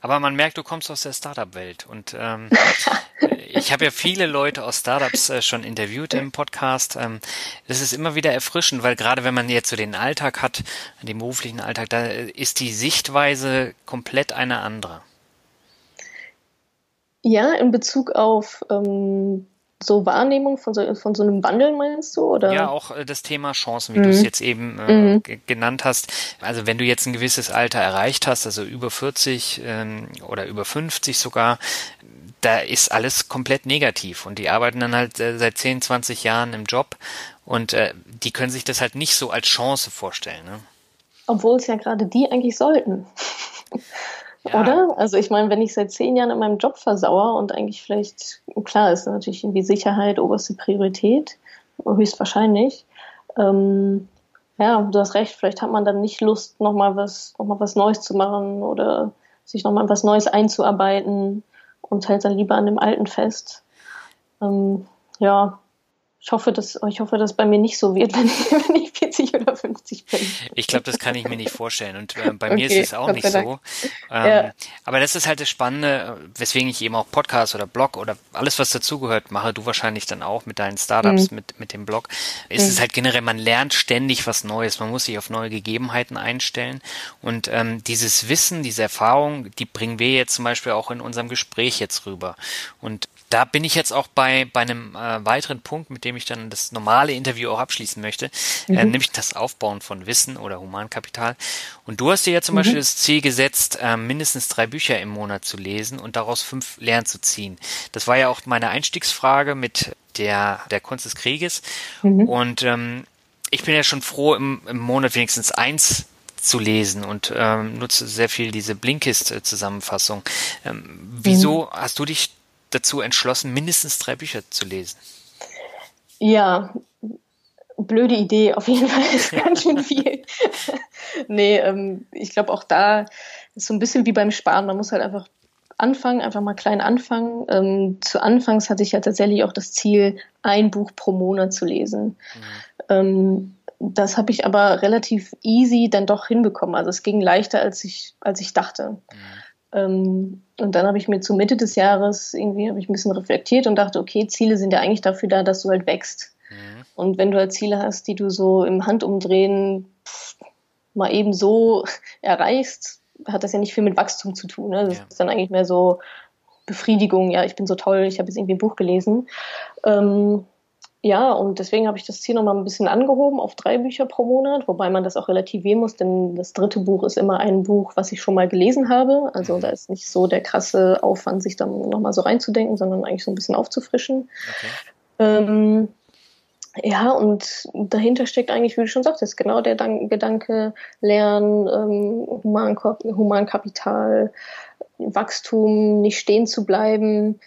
Aber man merkt, du kommst aus der Startup-Welt und ähm, ich habe ja viele Leute aus Startups äh, schon interviewt im Podcast. Ähm, das ist immer wieder erfrischend, weil gerade wenn man jetzt so den Alltag hat, den beruflichen Alltag, da ist die Sichtweise komplett eine andere. Ja, in Bezug auf ähm, so Wahrnehmung von so, von so einem Wandel meinst du? Oder? Ja, auch äh, das Thema Chancen, wie mhm. du es jetzt eben äh, mhm. genannt hast. Also wenn du jetzt ein gewisses Alter erreicht hast, also über 40 ähm, oder über 50 sogar, da ist alles komplett negativ und die arbeiten dann halt äh, seit 10, 20 Jahren im Job und äh, die können sich das halt nicht so als Chance vorstellen. Ne? Obwohl es ja gerade die eigentlich sollten. Oder? Also ich meine, wenn ich seit zehn Jahren in meinem Job versauere und eigentlich vielleicht, klar ist natürlich irgendwie Sicherheit oberste Priorität, höchstwahrscheinlich. Ähm, ja, du hast recht, vielleicht hat man dann nicht Lust, nochmal was, noch was Neues zu machen oder sich nochmal was Neues einzuarbeiten und hält dann lieber an dem Alten fest. Ähm, ja, ich hoffe, dass, ich hoffe, dass bei mir nicht so wird, wenn, wenn ich 40 oder 50 bin. Ich glaube, das kann ich mir nicht vorstellen. Und äh, bei okay, mir ist es auch nicht so. Ähm, ja. Aber das ist halt das Spannende, weswegen ich eben auch Podcast oder Blog oder alles, was dazugehört, mache. Du wahrscheinlich dann auch mit deinen Startups, mhm. mit, mit dem Blog. Ist mhm. es halt generell, man lernt ständig was Neues. Man muss sich auf neue Gegebenheiten einstellen. Und ähm, dieses Wissen, diese Erfahrung, die bringen wir jetzt zum Beispiel auch in unserem Gespräch jetzt rüber. Und da bin ich jetzt auch bei, bei einem äh, weiteren Punkt, mit dem ich dann das normale Interview auch abschließen möchte, äh, mhm. äh, nämlich das Aufbauen von Wissen oder Humankapital. Und du hast dir ja zum mhm. Beispiel das Ziel gesetzt, äh, mindestens drei Bücher im Monat zu lesen und daraus fünf Lehren zu ziehen. Das war ja auch meine Einstiegsfrage mit der, der Kunst des Krieges. Mhm. Und ähm, ich bin ja schon froh, im, im Monat wenigstens eins zu lesen und ähm, nutze sehr viel diese Blinkist-Zusammenfassung. Ähm, wieso mhm. hast du dich dazu entschlossen, mindestens drei Bücher zu lesen? Ja, blöde Idee, auf jeden Fall ist ganz schön viel. nee, ähm, ich glaube auch da ist so ein bisschen wie beim Sparen, man muss halt einfach anfangen, einfach mal klein anfangen. Ähm, zu Anfangs hatte ich ja tatsächlich auch das Ziel, ein Buch pro Monat zu lesen. Mhm. Ähm, das habe ich aber relativ easy dann doch hinbekommen. Also es ging leichter, als ich, als ich dachte. Mhm. Ähm, und dann habe ich mir zu Mitte des Jahres irgendwie habe ich ein bisschen reflektiert und dachte, okay, Ziele sind ja eigentlich dafür da, dass du halt wächst. Mhm. Und wenn du halt Ziele hast, die du so im Handumdrehen pff, mal eben so erreichst, hat das ja nicht viel mit Wachstum zu tun. Ne? Das ja. ist dann eigentlich mehr so Befriedigung, ja, ich bin so toll, ich habe jetzt irgendwie ein Buch gelesen. Ähm, ja, und deswegen habe ich das Ziel nochmal ein bisschen angehoben auf drei Bücher pro Monat, wobei man das auch relativieren muss, denn das dritte Buch ist immer ein Buch, was ich schon mal gelesen habe. Also da ist nicht so der krasse Aufwand, sich dann nochmal so reinzudenken, sondern eigentlich so ein bisschen aufzufrischen. Okay. Ähm, ja, und dahinter steckt eigentlich, wie du schon sagtest, genau der Gedanke, Lernen, ähm, Humankapital, Wachstum, nicht stehen zu bleiben.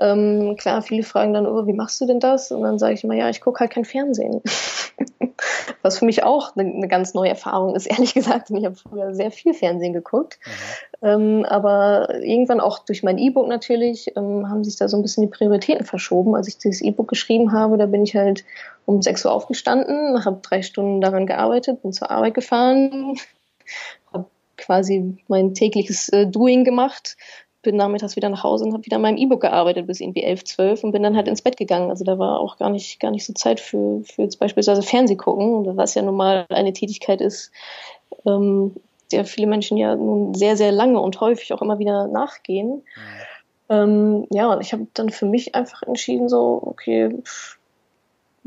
Ähm, klar, viele fragen dann, oh, wie machst du denn das? Und dann sage ich immer, ja, ich gucke halt kein Fernsehen. Was für mich auch eine, eine, ganz neue Erfahrung ist, ehrlich gesagt. Ich habe früher sehr viel Fernsehen geguckt. Mhm. Ähm, aber irgendwann auch durch mein E-Book natürlich ähm, haben sich da so ein bisschen die Prioritäten verschoben. Als ich dieses E-Book geschrieben habe, da bin ich halt um 6 Uhr aufgestanden, habe drei Stunden daran gearbeitet, bin zur Arbeit gefahren, habe quasi mein tägliches äh, Doing gemacht, bin nachmittags wieder nach Hause und habe wieder an meinem E-Book gearbeitet bis irgendwie elf, zwölf und bin dann halt ins Bett gegangen. Also da war auch gar nicht, gar nicht so Zeit für, für jetzt beispielsweise Fernseh gucken, was ja nun mal eine Tätigkeit ist, ähm, der viele Menschen ja nun sehr, sehr lange und häufig auch immer wieder nachgehen. Mhm. Ähm, ja, und ich habe dann für mich einfach entschieden, so, okay,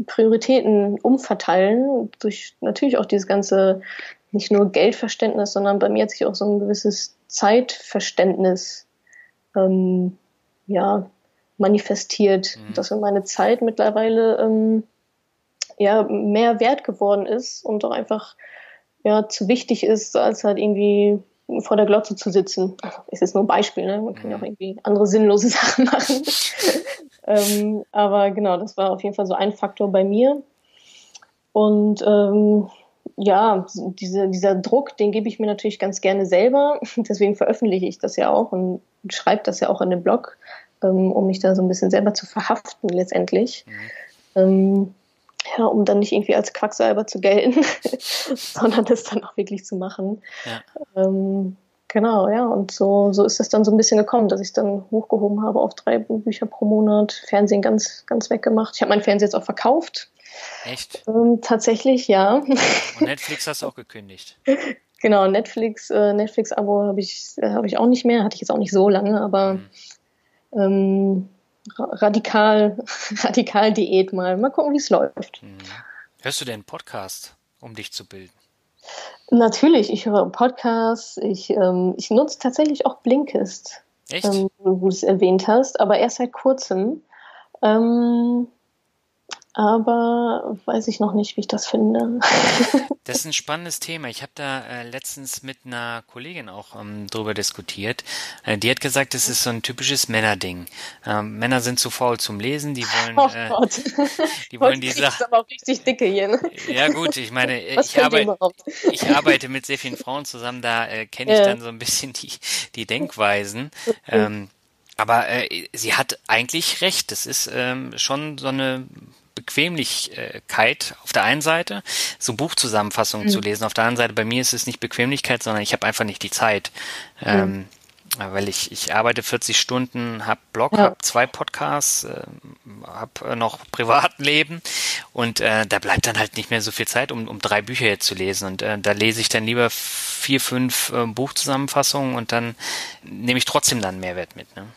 Prioritäten umverteilen, durch natürlich auch dieses ganze, nicht nur Geldverständnis, sondern bei mir hat sich auch so ein gewisses Zeitverständnis ähm, ja, manifestiert, mhm. dass meine Zeit mittlerweile ähm, ja, mehr wert geworden ist und auch einfach ja, zu wichtig ist, als halt irgendwie vor der Glotze zu sitzen. Ist jetzt nur ein Beispiel, ne? Man kann ja auch mhm. irgendwie andere sinnlose Sachen machen. ähm, aber genau, das war auf jeden Fall so ein Faktor bei mir. Und ähm, ja, diese, dieser Druck, den gebe ich mir natürlich ganz gerne selber. Deswegen veröffentliche ich das ja auch und schreibe das ja auch in dem Blog, ähm, um mich da so ein bisschen selber zu verhaften letztendlich. Mhm. Ähm, ja, um dann nicht irgendwie als Quacksalber zu gelten, sondern das dann auch wirklich zu machen. Ja. Ähm, genau, ja, und so, so ist es dann so ein bisschen gekommen, dass ich es dann hochgehoben habe auf drei Bücher pro Monat, Fernsehen ganz, ganz weggemacht. Ich habe mein Fernsehen jetzt auch verkauft. Echt? Ähm, tatsächlich, ja. Und Netflix hast du auch gekündigt. Genau, Netflix, äh, Netflix-Abo habe ich, äh, hab ich auch nicht mehr, hatte ich jetzt auch nicht so lange, aber mhm. ähm, radikal, radikal Diät mal. Mal gucken, wie es läuft. Mhm. Hörst du denn Podcast, um dich zu bilden? Natürlich, ich höre Podcasts, ich, ähm, ich nutze tatsächlich auch Blinkist. Echt? Ähm, wo du es erwähnt hast, aber erst seit kurzem. Ähm, aber weiß ich noch nicht, wie ich das finde. das ist ein spannendes Thema. Ich habe da äh, letztens mit einer Kollegin auch ähm, drüber diskutiert. Äh, die hat gesagt, es ist so ein typisches Männerding. Ähm, Männer sind zu faul zum Lesen, die wollen, oh äh, Gott. die wollen die Sachen. aber auch richtig dicke hier. Ne? Ja gut, ich meine, ich, arbeite, ich arbeite mit sehr vielen Frauen zusammen, da äh, kenne ich ja. dann so ein bisschen die, die Denkweisen. Ähm, aber äh, sie hat eigentlich recht. Das ist ähm, schon so eine Bequemlichkeit auf der einen Seite, so Buchzusammenfassungen mhm. zu lesen. Auf der anderen Seite, bei mir ist es nicht Bequemlichkeit, sondern ich habe einfach nicht die Zeit. Mhm. Ähm, weil ich, ich arbeite 40 Stunden, habe Blog, ja. habe zwei Podcasts, äh, habe äh, noch Privatleben und äh, da bleibt dann halt nicht mehr so viel Zeit, um, um drei Bücher jetzt zu lesen. Und äh, da lese ich dann lieber vier, fünf äh, Buchzusammenfassungen und dann nehme ich trotzdem dann Mehrwert mit. Ne?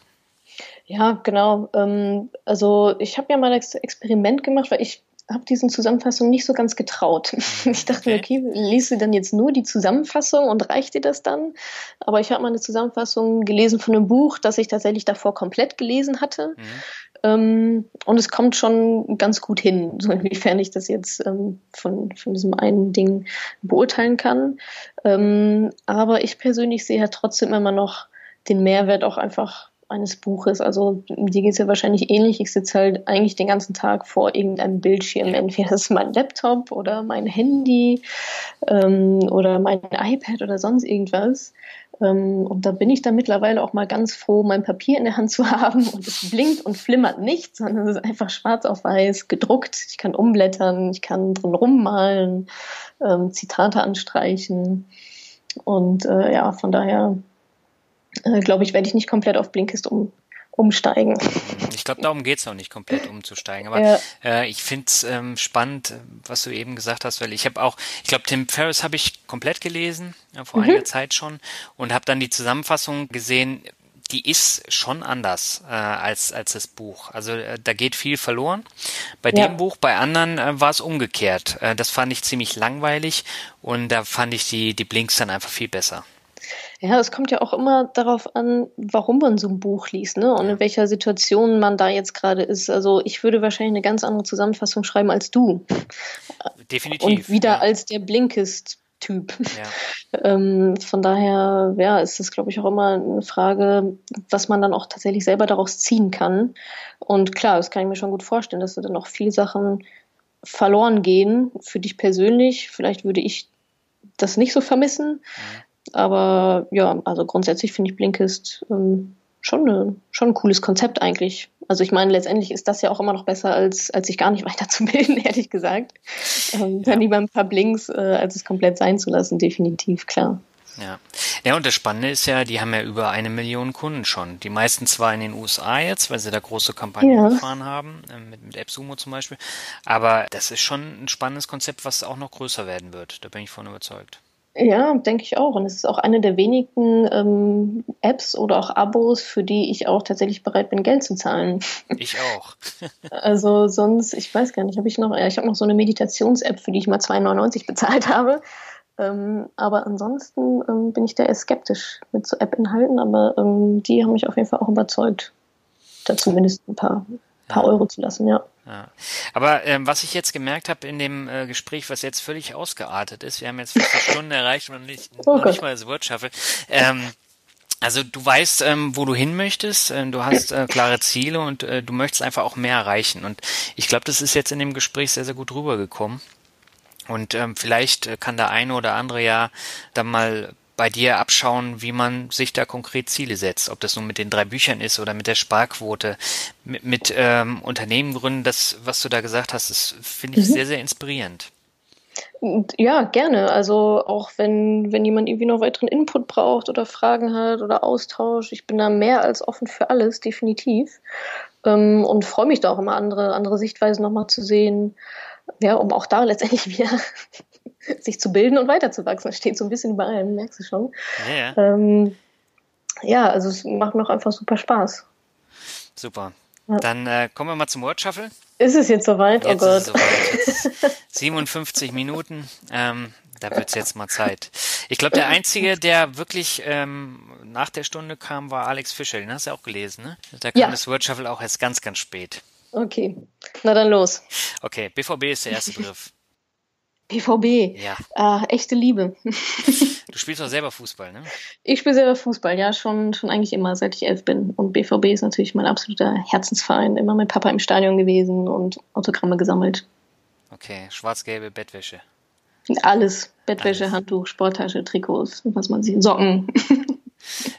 Ja, genau. Ähm, also ich habe ja mal das Experiment gemacht, weil ich habe diesen Zusammenfassungen nicht so ganz getraut. Ich dachte okay. mir, okay, liest du dann jetzt nur die Zusammenfassung und reicht dir das dann? Aber ich habe mal eine Zusammenfassung gelesen von einem Buch, das ich tatsächlich davor komplett gelesen hatte. Mhm. Ähm, und es kommt schon ganz gut hin, so inwiefern ich das jetzt ähm, von, von diesem einen Ding beurteilen kann. Ähm, aber ich persönlich sehe ja trotzdem immer noch den Mehrwert auch einfach eines Buches. Also dir geht es ja wahrscheinlich ähnlich. Ich sitze halt eigentlich den ganzen Tag vor irgendeinem Bildschirm. Entweder das ist mein Laptop oder mein Handy ähm, oder mein iPad oder sonst irgendwas. Ähm, und da bin ich dann mittlerweile auch mal ganz froh, mein Papier in der Hand zu haben und es blinkt und flimmert nicht, sondern es ist einfach schwarz auf weiß gedruckt. Ich kann umblättern, ich kann drin rummalen, ähm, Zitate anstreichen. Und äh, ja, von daher äh, glaube ich, werde ich nicht komplett auf Blinkist um, umsteigen. Ich glaube, darum geht es auch nicht komplett umzusteigen. Aber ja. äh, ich finde es ähm, spannend, was du eben gesagt hast, weil ich habe auch, ich glaube, Tim Ferriss habe ich komplett gelesen, äh, vor mhm. einiger Zeit schon, und habe dann die Zusammenfassung gesehen, die ist schon anders äh, als, als das Buch. Also äh, da geht viel verloren. Bei ja. dem Buch, bei anderen äh, war es umgekehrt. Äh, das fand ich ziemlich langweilig und da fand ich die, die Blinks dann einfach viel besser. Ja, es kommt ja auch immer darauf an, warum man so ein Buch liest, ne? Und in welcher Situation man da jetzt gerade ist. Also ich würde wahrscheinlich eine ganz andere Zusammenfassung schreiben als du. Definitiv. Und wieder ja. als der Blinkist. Typ. Ja. ähm, von daher, ja, ist das, glaube ich, auch immer eine Frage, was man dann auch tatsächlich selber daraus ziehen kann. Und klar, das kann ich mir schon gut vorstellen, dass da dann auch viele Sachen verloren gehen für dich persönlich. Vielleicht würde ich das nicht so vermissen. Mhm. Aber ja, also grundsätzlich finde ich Blinkist ähm, schon, eine, schon ein cooles Konzept eigentlich. Also ich meine, letztendlich ist das ja auch immer noch besser, als, als sich gar nicht weiterzubilden, ehrlich gesagt. Ähm, dann lieber ein paar Blinks, äh, als es komplett sein zu lassen, definitiv, klar. Ja. ja, und das Spannende ist ja, die haben ja über eine Million Kunden schon. Die meisten zwar in den USA jetzt, weil sie da große Kampagnen ja. gefahren haben, äh, mit, mit AppSumo zum Beispiel. Aber das ist schon ein spannendes Konzept, was auch noch größer werden wird. Da bin ich von überzeugt. Ja, denke ich auch. Und es ist auch eine der wenigen ähm, Apps oder auch Abos, für die ich auch tatsächlich bereit bin, Geld zu zahlen. Ich auch. also sonst, ich weiß gar nicht, habe ich noch, ja, ich habe noch so eine Meditations-App, für die ich mal 2,99 bezahlt habe. Ähm, aber ansonsten ähm, bin ich da eher skeptisch mit so App-Inhalten, aber ähm, die haben mich auf jeden Fall auch überzeugt, da zumindest ein paar, paar ja. Euro zu lassen, ja. Ja. Aber ähm, was ich jetzt gemerkt habe in dem äh, Gespräch, was jetzt völlig ausgeartet ist, wir haben jetzt fast eine Stunde erreicht und nicht, oh noch nicht mal das Wort schaffe. Ähm, also du weißt, ähm, wo du hin möchtest, äh, du hast äh, klare Ziele und äh, du möchtest einfach auch mehr erreichen. Und ich glaube, das ist jetzt in dem Gespräch sehr, sehr gut rübergekommen. Und ähm, vielleicht äh, kann der eine oder andere ja dann mal bei dir abschauen, wie man sich da konkret Ziele setzt. Ob das nun mit den drei Büchern ist oder mit der Sparquote, mit, mit ähm, Unternehmen gründen, das, was du da gesagt hast, das finde ich mhm. sehr, sehr inspirierend. Ja, gerne. Also auch wenn, wenn jemand irgendwie noch weiteren Input braucht oder Fragen hat oder Austausch, ich bin da mehr als offen für alles, definitiv. Ähm, und freue mich da auch immer, andere, andere Sichtweisen nochmal zu sehen. Ja, um auch da letztendlich wieder sich zu bilden und weiterzuwachsen. Das steht so ein bisschen über allem, merkst du schon. Ja, ja. Ähm, ja, also es macht mir auch einfach super Spaß. Super. Ja. Dann äh, kommen wir mal zum Word Shuffle. Ist es jetzt soweit? Oh jetzt oh Gott. Soweit. Jetzt 57 Minuten. Ähm, da wird es jetzt mal Zeit. Ich glaube, der Einzige, der wirklich ähm, nach der Stunde kam, war Alex Fischer. Den hast du auch gelesen, ne? Da kam ja. das Word Shuffle auch erst ganz, ganz spät. Okay, na dann los. Okay, BVB ist der erste Begriff. BVB. Ja. Äh, echte Liebe. Du spielst doch selber Fußball, ne? Ich spiele selber Fußball, ja, schon, schon eigentlich immer, seit ich elf bin. Und BVB ist natürlich mein absoluter Herzensverein. Immer mit Papa im Stadion gewesen und Autogramme gesammelt. Okay, schwarz-gelbe Bettwäsche. Alles. Bettwäsche, Alles. Handtuch, Sporttasche, Trikots, was man sieht, Socken.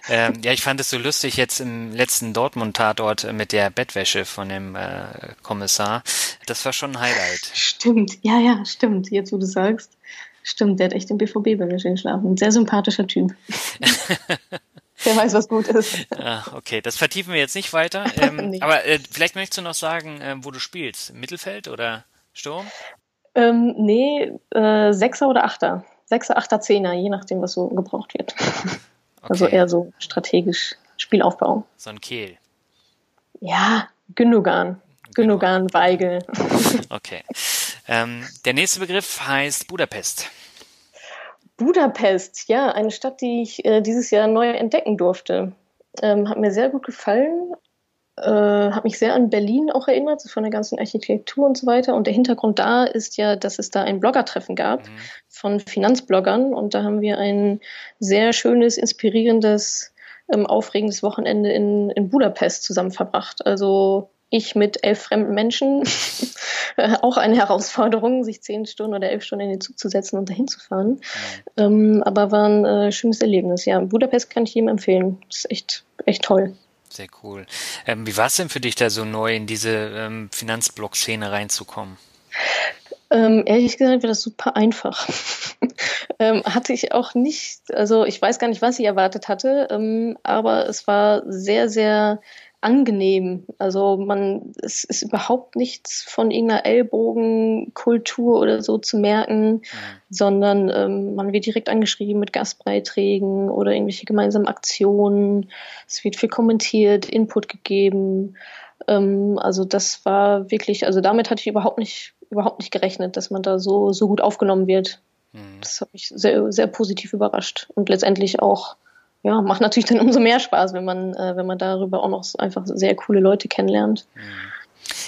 Ähm, ja, ich fand es so lustig jetzt im letzten Dortmund-Tatort mit der Bettwäsche von dem äh, Kommissar. Das war schon ein Highlight. Stimmt, ja, ja, stimmt. Jetzt, wo du sagst. Stimmt, der hat echt im BVB-Bettwäsche geschlafen. Ein sehr sympathischer Typ. Der weiß, was gut ist. Ah, okay, das vertiefen wir jetzt nicht weiter. Ähm, nee. Aber äh, vielleicht möchtest du noch sagen, äh, wo du spielst. Mittelfeld oder Sturm? Ähm, nee, äh, Sechser oder Achter. Sechser, Achter, Zehner, je nachdem, was so gebraucht wird. Also okay. Also eher so strategisch Spielaufbau. So ein Kehl. Ja, Gündogan. Gündogan, Weigel. Okay. Ähm, der nächste Begriff heißt Budapest. Budapest, ja, eine Stadt, die ich äh, dieses Jahr neu entdecken durfte. Ähm, hat mir sehr gut gefallen äh, hat mich sehr an Berlin auch erinnert, so von der ganzen Architektur und so weiter. Und der Hintergrund da ist ja, dass es da ein Bloggertreffen gab mhm. von Finanzbloggern. Und da haben wir ein sehr schönes, inspirierendes, ähm, aufregendes Wochenende in, in Budapest zusammen verbracht. Also ich mit elf fremden Menschen. auch eine Herausforderung, sich zehn Stunden oder elf Stunden in den Zug zu setzen und dahin zu fahren. Mhm. Ähm, aber war ein äh, schönes Erlebnis. Ja, Budapest kann ich jedem empfehlen. Ist echt, echt toll. Sehr cool. Ähm, wie war es denn für dich da so neu in diese ähm, Finanzblock-Szene reinzukommen? Ähm, ehrlich gesagt war das super einfach. ähm, hatte ich auch nicht, also ich weiß gar nicht, was ich erwartet hatte, ähm, aber es war sehr, sehr angenehm. Also man, es ist überhaupt nichts von irgendeiner Ellbogenkultur oder so zu merken, mhm. sondern ähm, man wird direkt angeschrieben mit Gastbeiträgen oder irgendwelche gemeinsamen Aktionen. Es wird viel kommentiert, Input gegeben. Ähm, also das war wirklich, also damit hatte ich überhaupt nicht, überhaupt nicht gerechnet, dass man da so, so gut aufgenommen wird. Mhm. Das hat mich sehr, sehr positiv überrascht und letztendlich auch ja, macht natürlich dann umso mehr Spaß, wenn man, äh, wenn man darüber auch noch einfach sehr coole Leute kennenlernt.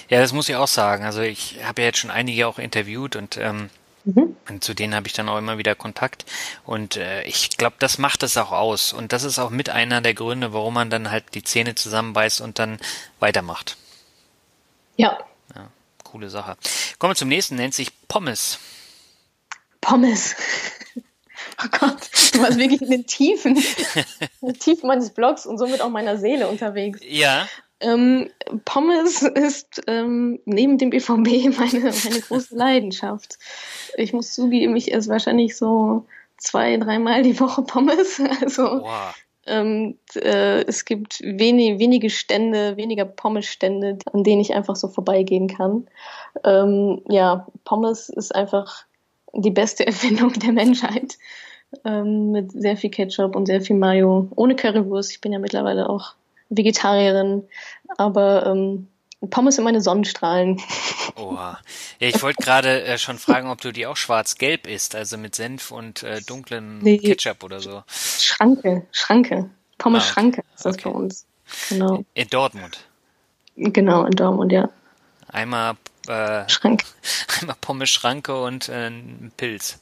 Ja, das muss ich auch sagen. Also ich habe ja jetzt schon einige auch interviewt und ähm, mhm. Und zu denen habe ich dann auch immer wieder Kontakt. Und äh, ich glaube, das macht es auch aus. Und das ist auch mit einer der Gründe, warum man dann halt die Zähne zusammenbeißt und dann weitermacht. Ja. ja coole Sache. Kommen wir zum nächsten, nennt sich Pommes. Pommes. Oh Gott, du warst wirklich in den Tiefen, in den Tiefen meines Blogs und somit auch meiner Seele unterwegs. Ja. Ähm, Pommes ist ähm, neben dem BVB meine, meine große Leidenschaft. Ich muss zugeben, ich esse wahrscheinlich so zwei, dreimal die Woche Pommes. Also wow. ähm, äh, es gibt wenig, wenige Stände, weniger Pommes-Stände, an denen ich einfach so vorbeigehen kann. Ähm, ja, Pommes ist einfach die beste Erfindung der Menschheit ähm, mit sehr viel Ketchup und sehr viel Mayo, ohne Currywurst. Ich bin ja mittlerweile auch Vegetarierin, aber ähm, Pommes sind meine Sonnenstrahlen. Oha. Ja, ich wollte gerade äh, schon fragen, ob du die auch schwarz-gelb isst, also mit Senf und äh, dunklem nee. Ketchup oder so. Schranke, Schranke. Pommes ah, okay. Schranke ist das okay. bei uns. Genau. In Dortmund. Genau, in Dortmund, ja. Einmal, äh, Schranke. einmal Pommes Schranke und äh, ein Pilz.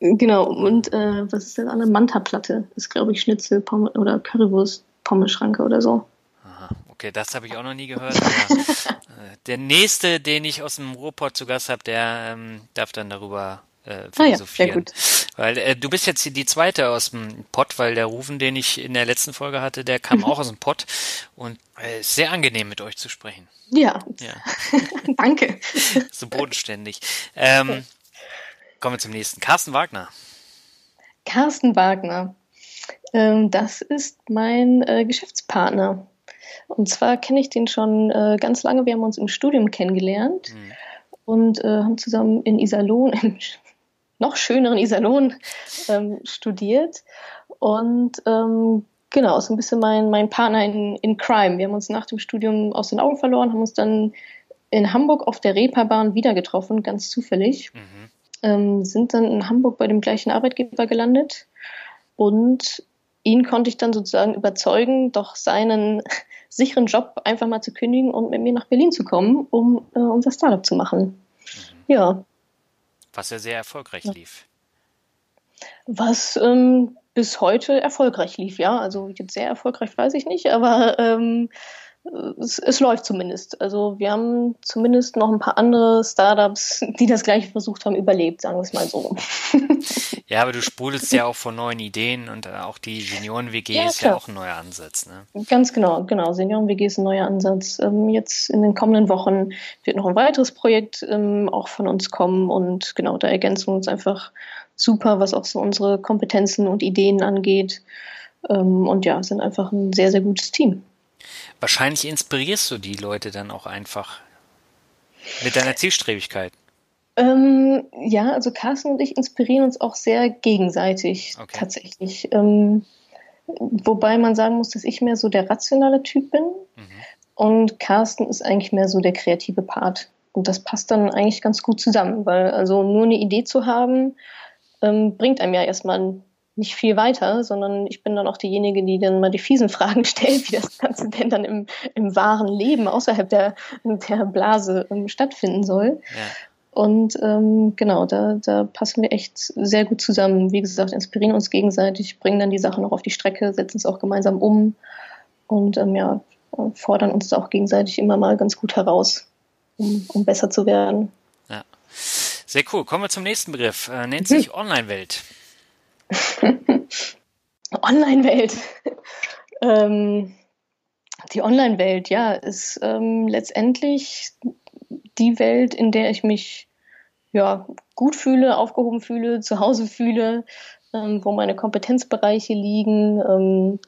Genau, und äh, was ist das andere? Manta-Platte ist, glaube ich, Schnitzel Pommes, oder Currywurst, Pommeschranke oder so. Aha, okay, das habe ich auch noch nie gehört. Aber, äh, der nächste, den ich aus dem Ruhrpott zu Gast habe, der ähm, darf dann darüber äh, philosophieren. Ah ja, sehr gut. Weil äh, du bist jetzt die zweite aus dem Pott, weil der Rufen, den ich in der letzten Folge hatte, der kam auch aus dem Pott und äh, ist sehr angenehm mit euch zu sprechen. Ja. ja. Danke. so bodenständig. Ähm, Kommen wir zum nächsten. Carsten Wagner. Carsten Wagner. Ähm, das ist mein äh, Geschäftspartner. Und zwar kenne ich den schon äh, ganz lange. Wir haben uns im Studium kennengelernt mhm. und äh, haben zusammen in Iserlohn, im noch schöneren Iserlohn, ähm, studiert. Und ähm, genau, ist ein bisschen mein, mein Partner in, in Crime. Wir haben uns nach dem Studium aus den Augen verloren, haben uns dann in Hamburg auf der Reeperbahn wieder getroffen, ganz zufällig. Mhm ähm, sind dann in Hamburg bei dem gleichen Arbeitgeber gelandet und ihn konnte ich dann sozusagen überzeugen, doch seinen sicheren Job einfach mal zu kündigen und mit mir nach Berlin zu kommen, um äh, unser Startup zu machen. Mhm. Ja. Was ja sehr erfolgreich lief. Was ähm, bis heute erfolgreich lief, ja. Also jetzt sehr erfolgreich weiß ich nicht, aber ähm, es, es, läuft zumindest. Also wir haben zumindest noch ein paar andere Startups, die das gleiche versucht haben, überlebt, sagen wir es mal so. Ja, aber du sprudelst ja auch von neuen Ideen und äh, auch die Senioren-WG ja, ist klar. ja auch ein neuer Ansatz. Ne? Ganz genau, genau. Senioren-WG ist ein neuer Ansatz. Ähm, jetzt in den kommenden Wochen wird noch ein weiteres Projekt ähm, auch von uns kommen und genau, da ergänzen wir uns einfach super, was auch so unsere Kompetenzen und Ideen angeht. Ähm, und ja, sind einfach ein sehr, sehr gutes Team. Wahrscheinlich inspirierst du die Leute dann auch einfach mit deiner Zielstrebigkeit. Ähm, ja, also Carsten und ich inspirieren uns auch sehr gegenseitig okay. tatsächlich. Ähm, wobei man sagen muss, dass ich mehr so der rationale Typ bin mhm. und Carsten ist eigentlich mehr so der kreative Part. Und das passt dann eigentlich ganz gut zusammen, weil also nur eine Idee zu haben, ähm, bringt einem ja erstmal nicht viel weiter, sondern ich bin dann auch diejenige, die dann mal die fiesen Fragen stellt, wie das Ganze denn dann im, im wahren Leben außerhalb der, der Blase ähm, stattfinden soll. Ja. Und ähm, genau, da, da passen wir echt sehr gut zusammen. Wie gesagt, inspirieren uns gegenseitig, bringen dann die Sachen noch auf die Strecke, setzen es auch gemeinsam um. Und ähm, ja, fordern uns auch gegenseitig immer mal ganz gut heraus, um, um besser zu werden. Ja. Sehr cool. Kommen wir zum nächsten Begriff. Äh, nennt sich Online-Welt. Online-Welt. ähm, die Online-Welt, ja, ist ähm, letztendlich die Welt, in der ich mich ja, gut fühle, aufgehoben fühle, zu Hause fühle, ähm, wo meine Kompetenzbereiche liegen, ähm,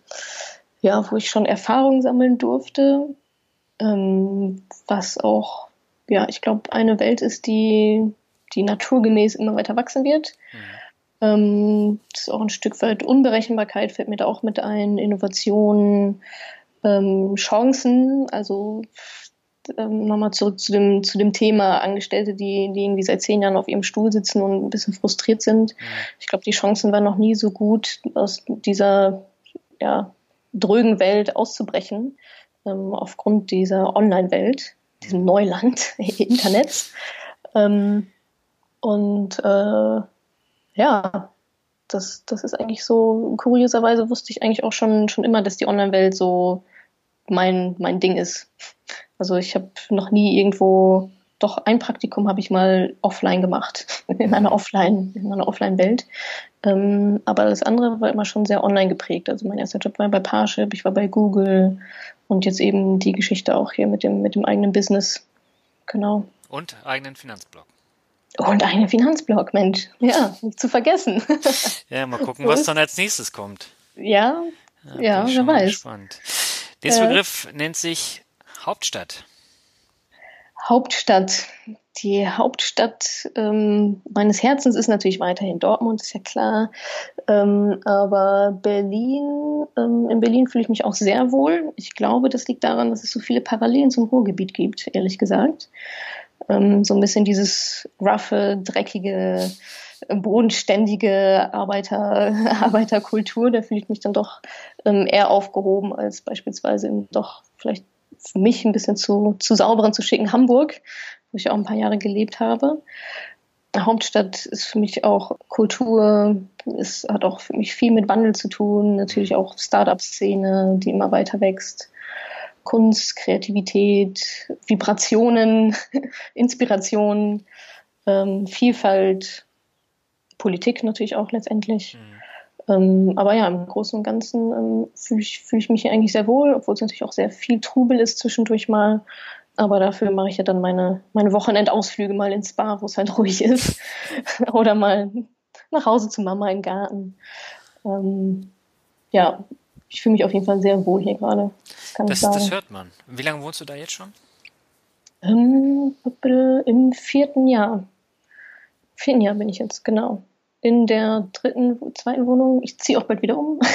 ja, wo ich schon Erfahrungen sammeln durfte, ähm, was auch, ja, ich glaube, eine Welt ist, die, die naturgemäß immer weiter wachsen wird. Mhm. Ähm, das ist auch ein Stück weit Unberechenbarkeit, fällt mir da auch mit ein, Innovation, ähm, Chancen, also ähm, nochmal zurück zu dem, zu dem Thema Angestellte, die, die irgendwie seit zehn Jahren auf ihrem Stuhl sitzen und ein bisschen frustriert sind. Ich glaube, die Chancen waren noch nie so gut, aus dieser ja, drögen Welt auszubrechen, ähm, aufgrund dieser Online-Welt, diesem Neuland Internets. Ähm, und äh, ja, das, das ist eigentlich so, kurioserweise wusste ich eigentlich auch schon, schon immer, dass die Online-Welt so mein, mein Ding ist. Also ich habe noch nie irgendwo, doch ein Praktikum habe ich mal offline gemacht, in einer Offline, in einer Offline-Welt. Ähm, aber das andere war immer schon sehr online geprägt. Also mein erster Job war bei Parship, ich war bei Google und jetzt eben die Geschichte auch hier mit dem, mit dem eigenen Business. Genau. Und eigenen Finanzblog. Und einen Finanzblog, Mensch. Ja, nicht zu vergessen. ja, mal gucken, was dann als nächstes kommt. Ja, ja, ja wer weiß. Gespannt. Dieser äh, Begriff nennt sich Hauptstadt. Hauptstadt. Die Hauptstadt ähm, meines Herzens ist natürlich weiterhin Dortmund, ist ja klar. Ähm, aber Berlin, ähm, in Berlin fühle ich mich auch sehr wohl. Ich glaube, das liegt daran, dass es so viele Parallelen zum Ruhrgebiet gibt, ehrlich gesagt. Ähm, so ein bisschen dieses roughe, dreckige, bodenständige Arbeiter, Arbeiterkultur, da fühle ich mich dann doch ähm, eher aufgehoben als beispielsweise im doch vielleicht für mich ein bisschen zu, zu sauberen, zu schicken Hamburg, wo ich auch ein paar Jahre gelebt habe. Hauptstadt ist für mich auch Kultur, es hat auch für mich viel mit Wandel zu tun, natürlich auch Startup-Szene, die immer weiter wächst. Kunst, Kreativität, Vibrationen, Inspiration, ähm, Vielfalt, Politik natürlich auch letztendlich. Mhm. Ähm, aber ja, im Großen und Ganzen ähm, fühle ich, fühl ich mich hier eigentlich sehr wohl, obwohl es natürlich auch sehr viel Trubel ist zwischendurch mal. Aber dafür mache ich ja dann meine, meine Wochenendausflüge mal ins Spa, wo es halt ruhig ist. Oder mal nach Hause zu Mama im Garten. Ähm, ja, ich fühle mich auf jeden Fall sehr wohl hier gerade. Das, das, das, hört man. Wie lange wohnst du da jetzt schon? Ähm, Im vierten Jahr. Vierten Jahr bin ich jetzt, genau in der dritten, zweiten Wohnung. Ich ziehe auch bald wieder um.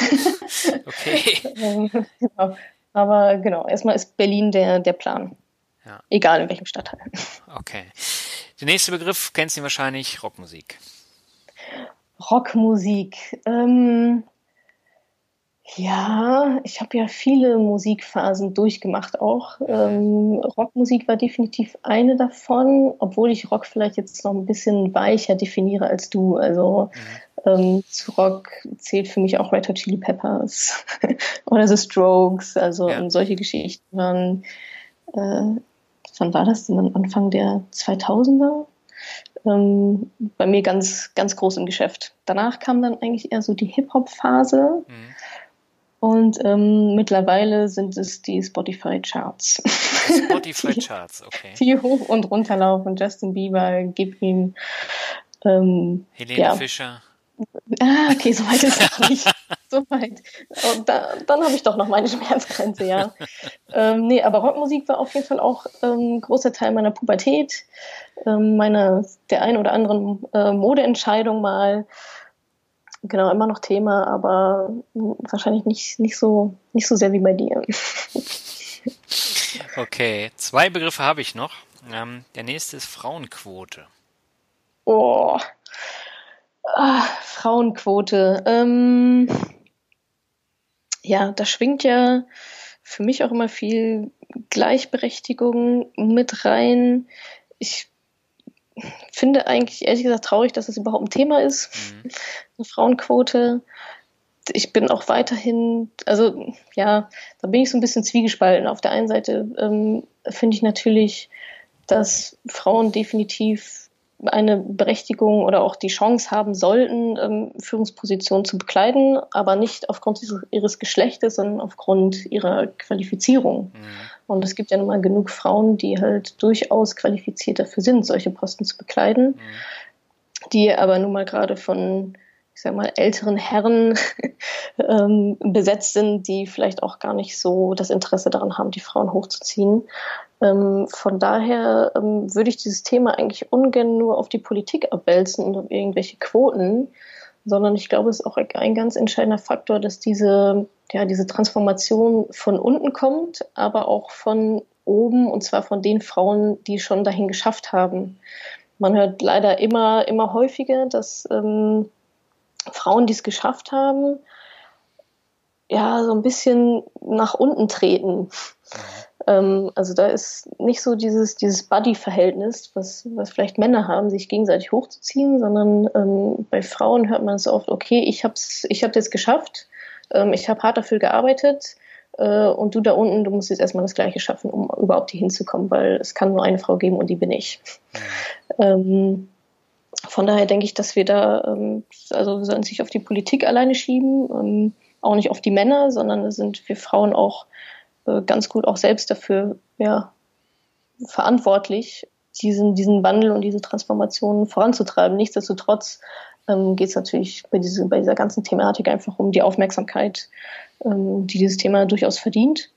Okay. Ähm, genau. Aber genau, erstmal ist Berlin der, der Plan. Ja. Egal in welchem Stadtteil. Okay. Der nächste Begriff kennst du wahrscheinlich, Rockmusik. Rockmusik. Ähm, ja, ich habe ja viele Musikphasen durchgemacht auch. Ähm, Rockmusik war definitiv eine davon, obwohl ich Rock vielleicht jetzt noch ein bisschen weicher definiere als du. Also mhm. ähm, zu Rock zählt für mich auch Red Hot Chili Peppers oder The Strokes. Also ja. solche Geschichten waren. Äh, wann war das denn? Anfang der 2000er? Ähm, bei mir ganz, ganz groß im Geschäft. Danach kam dann eigentlich eher so die Hip-Hop-Phase. Mhm und ähm, mittlerweile sind es die Spotify-Charts. Spotify-Charts, okay. Die hoch und runter laufen. Justin Bieber, gib ihm. Ähm, Helene ja. Fischer. Ah, okay, so weit ist es nicht. So weit. Und da, dann habe ich doch noch meine Schmerzgrenze, ja. ähm, nee, aber Rockmusik war auf jeden Fall auch ein ähm, großer Teil meiner Pubertät, ähm, meiner, der ein oder anderen äh, Modeentscheidung mal genau immer noch Thema, aber wahrscheinlich nicht, nicht, so, nicht so sehr wie bei dir. Okay, zwei Begriffe habe ich noch. Ähm, der nächste ist Frauenquote. Oh, ah, Frauenquote. Ähm, ja, da schwingt ja für mich auch immer viel Gleichberechtigung mit rein. Ich finde eigentlich ehrlich gesagt traurig, dass es überhaupt ein Thema ist. Mhm. Eine Frauenquote. ich bin auch weiterhin, also ja, da bin ich so ein bisschen zwiegespalten. Auf der einen Seite ähm, finde ich natürlich, dass Frauen definitiv eine Berechtigung oder auch die Chance haben sollten, ähm, Führungspositionen zu bekleiden, aber nicht aufgrund ihres Geschlechtes, sondern aufgrund ihrer Qualifizierung. Mhm. Und es gibt ja nun mal genug Frauen, die halt durchaus qualifiziert dafür sind, solche Posten zu bekleiden, mhm. die aber nun mal gerade von ich sag mal, älteren Herren ähm, besetzt sind, die vielleicht auch gar nicht so das Interesse daran haben, die Frauen hochzuziehen. Ähm, von daher ähm, würde ich dieses Thema eigentlich ungern nur auf die Politik abwälzen und auf irgendwelche Quoten, sondern ich glaube, es ist auch ein ganz entscheidender Faktor, dass diese, ja, diese Transformation von unten kommt, aber auch von oben und zwar von den Frauen, die schon dahin geschafft haben. Man hört leider immer, immer häufiger, dass ähm, Frauen, die es geschafft haben, ja, so ein bisschen nach unten treten. Mhm. Ähm, also da ist nicht so dieses, dieses Buddy-Verhältnis, was, was vielleicht Männer haben, sich gegenseitig hochzuziehen, sondern ähm, bei Frauen hört man es oft, okay, ich hab's, ich hab das geschafft, ähm, ich habe hart dafür gearbeitet, äh, und du da unten, du musst jetzt erstmal das Gleiche schaffen, um überhaupt hier hinzukommen, weil es kann nur eine Frau geben und die bin ich. Mhm. Ähm, von daher denke ich, dass wir da, ähm, also wir sollten sich auf die Politik alleine schieben, ähm, auch nicht auf die Männer, sondern sind wir Frauen auch äh, ganz gut auch selbst dafür ja, verantwortlich, diesen, diesen Wandel und diese Transformation voranzutreiben. Nichtsdestotrotz ähm, geht es natürlich bei, diese, bei dieser ganzen Thematik einfach um die Aufmerksamkeit, ähm, die dieses Thema durchaus verdient.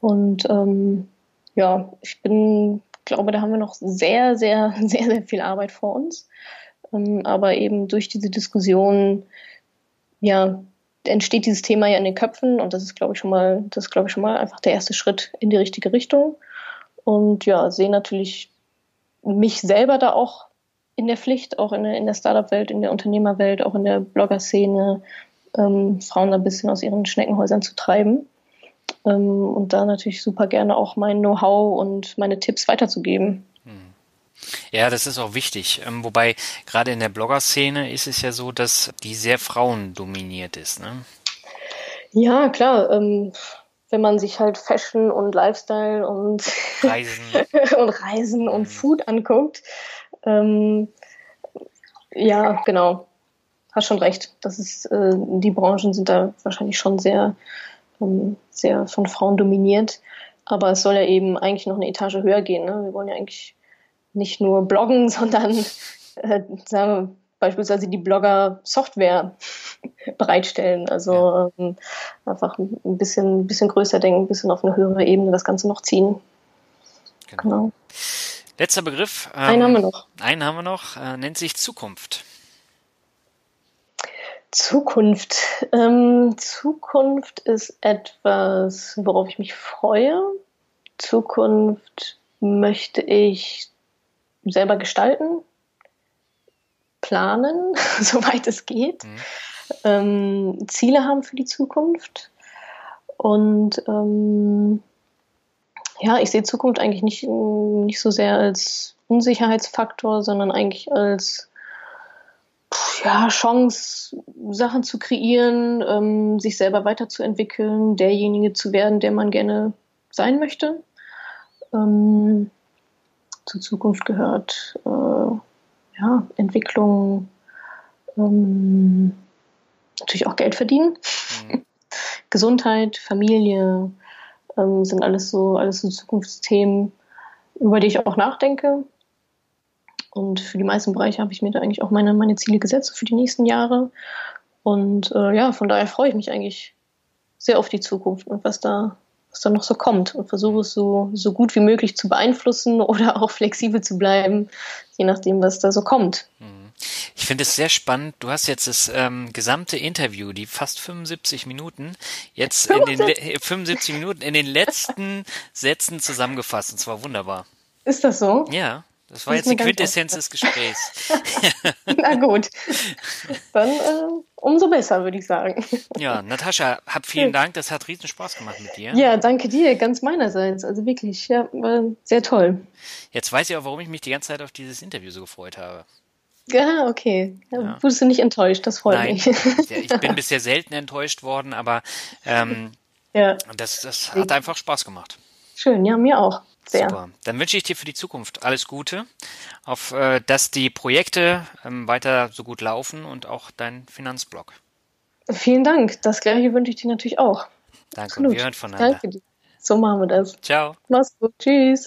Und ähm, ja, ich bin glaube, da haben wir noch sehr, sehr, sehr, sehr viel Arbeit vor uns. Ähm, aber eben durch diese Diskussion, ja, entsteht dieses Thema ja in den Köpfen und das ist, glaube ich, schon mal, das ist, glaube ich, schon mal einfach der erste Schritt in die richtige Richtung. Und ja, sehe natürlich mich selber da auch in der Pflicht, auch in der, in der Startup-Welt, in der Unternehmerwelt, auch in der Blogger-Szene, ähm, Frauen da ein bisschen aus ihren Schneckenhäusern zu treiben ähm, und da natürlich super gerne auch mein Know-how und meine Tipps weiterzugeben. Hm. Ja, das ist auch wichtig. Ähm, wobei gerade in der Blogger-Szene ist es ja so, dass die sehr frauendominiert ist. Ne? Ja, klar. Ähm, wenn man sich halt Fashion und Lifestyle und Reisen und, Reisen und hm. Food anguckt, ähm, ja, genau. Hast schon recht. Das ist, äh, die Branchen sind da wahrscheinlich schon sehr ähm, sehr von Frauen dominiert. Aber es soll ja eben eigentlich noch eine Etage höher gehen. Ne? Wir wollen ja eigentlich nicht nur bloggen, sondern äh, sagen wir, beispielsweise die Blogger Software bereitstellen. Also ähm, einfach ein bisschen, bisschen größer denken, ein bisschen auf eine höhere Ebene das Ganze noch ziehen. Genau. genau. Letzter Begriff. Ähm, einen haben wir noch. Einen haben wir noch, äh, nennt sich Zukunft. Zukunft. Ähm, Zukunft ist etwas, worauf ich mich freue. Zukunft möchte ich selber gestalten, planen, soweit es geht, mhm. ähm, Ziele haben für die Zukunft. Und ähm, ja, ich sehe Zukunft eigentlich nicht, nicht so sehr als Unsicherheitsfaktor, sondern eigentlich als ja, Chance, Sachen zu kreieren, ähm, sich selber weiterzuentwickeln, derjenige zu werden, der man gerne sein möchte. Ähm, zur Zukunft gehört äh, ja, Entwicklung, ähm, natürlich auch Geld verdienen, mhm. Gesundheit, Familie ähm, sind alles so, alles so Zukunftsthemen, über die ich auch nachdenke und für die meisten Bereiche habe ich mir da eigentlich auch meine, meine Ziele gesetzt für die nächsten Jahre. Und äh, ja, von daher freue ich mich eigentlich sehr auf die Zukunft und was da, was da noch so kommt und versuche es so, so gut wie möglich zu beeinflussen oder auch flexibel zu bleiben, je nachdem, was da so kommt. Mhm. Ich finde es sehr spannend. Du hast jetzt das ähm, gesamte Interview, die fast 75 Minuten, jetzt in den 75 Minuten in den letzten Sätzen zusammengefasst. Und zwar wunderbar. Ist das so? Ja. Das war das jetzt die Quintessenz des Gesprächs. Na gut. Dann äh, umso besser, würde ich sagen. Ja, Natascha, hab vielen Dank. Das hat riesen Spaß gemacht mit dir. Ja, danke dir, ganz meinerseits. Also wirklich, ja, war sehr toll. Jetzt weiß ich auch, warum ich mich die ganze Zeit auf dieses Interview so gefreut habe. Ja, okay. Ja. Wurdest du nicht enttäuscht, das freut Nein. mich. Ich bin bisher selten enttäuscht worden, aber ähm, ja. das, das hat einfach Spaß gemacht. Schön, ja, mir auch. Sehr. Super. Dann wünsche ich dir für die Zukunft alles Gute, auf äh, dass die Projekte ähm, weiter so gut laufen und auch dein Finanzblog. Vielen Dank. Das gleiche wünsche ich dir natürlich auch. Danke. Absolut. Wir hören voneinander. Danke dir. So machen wir das. Ciao. Mach's gut. Tschüss.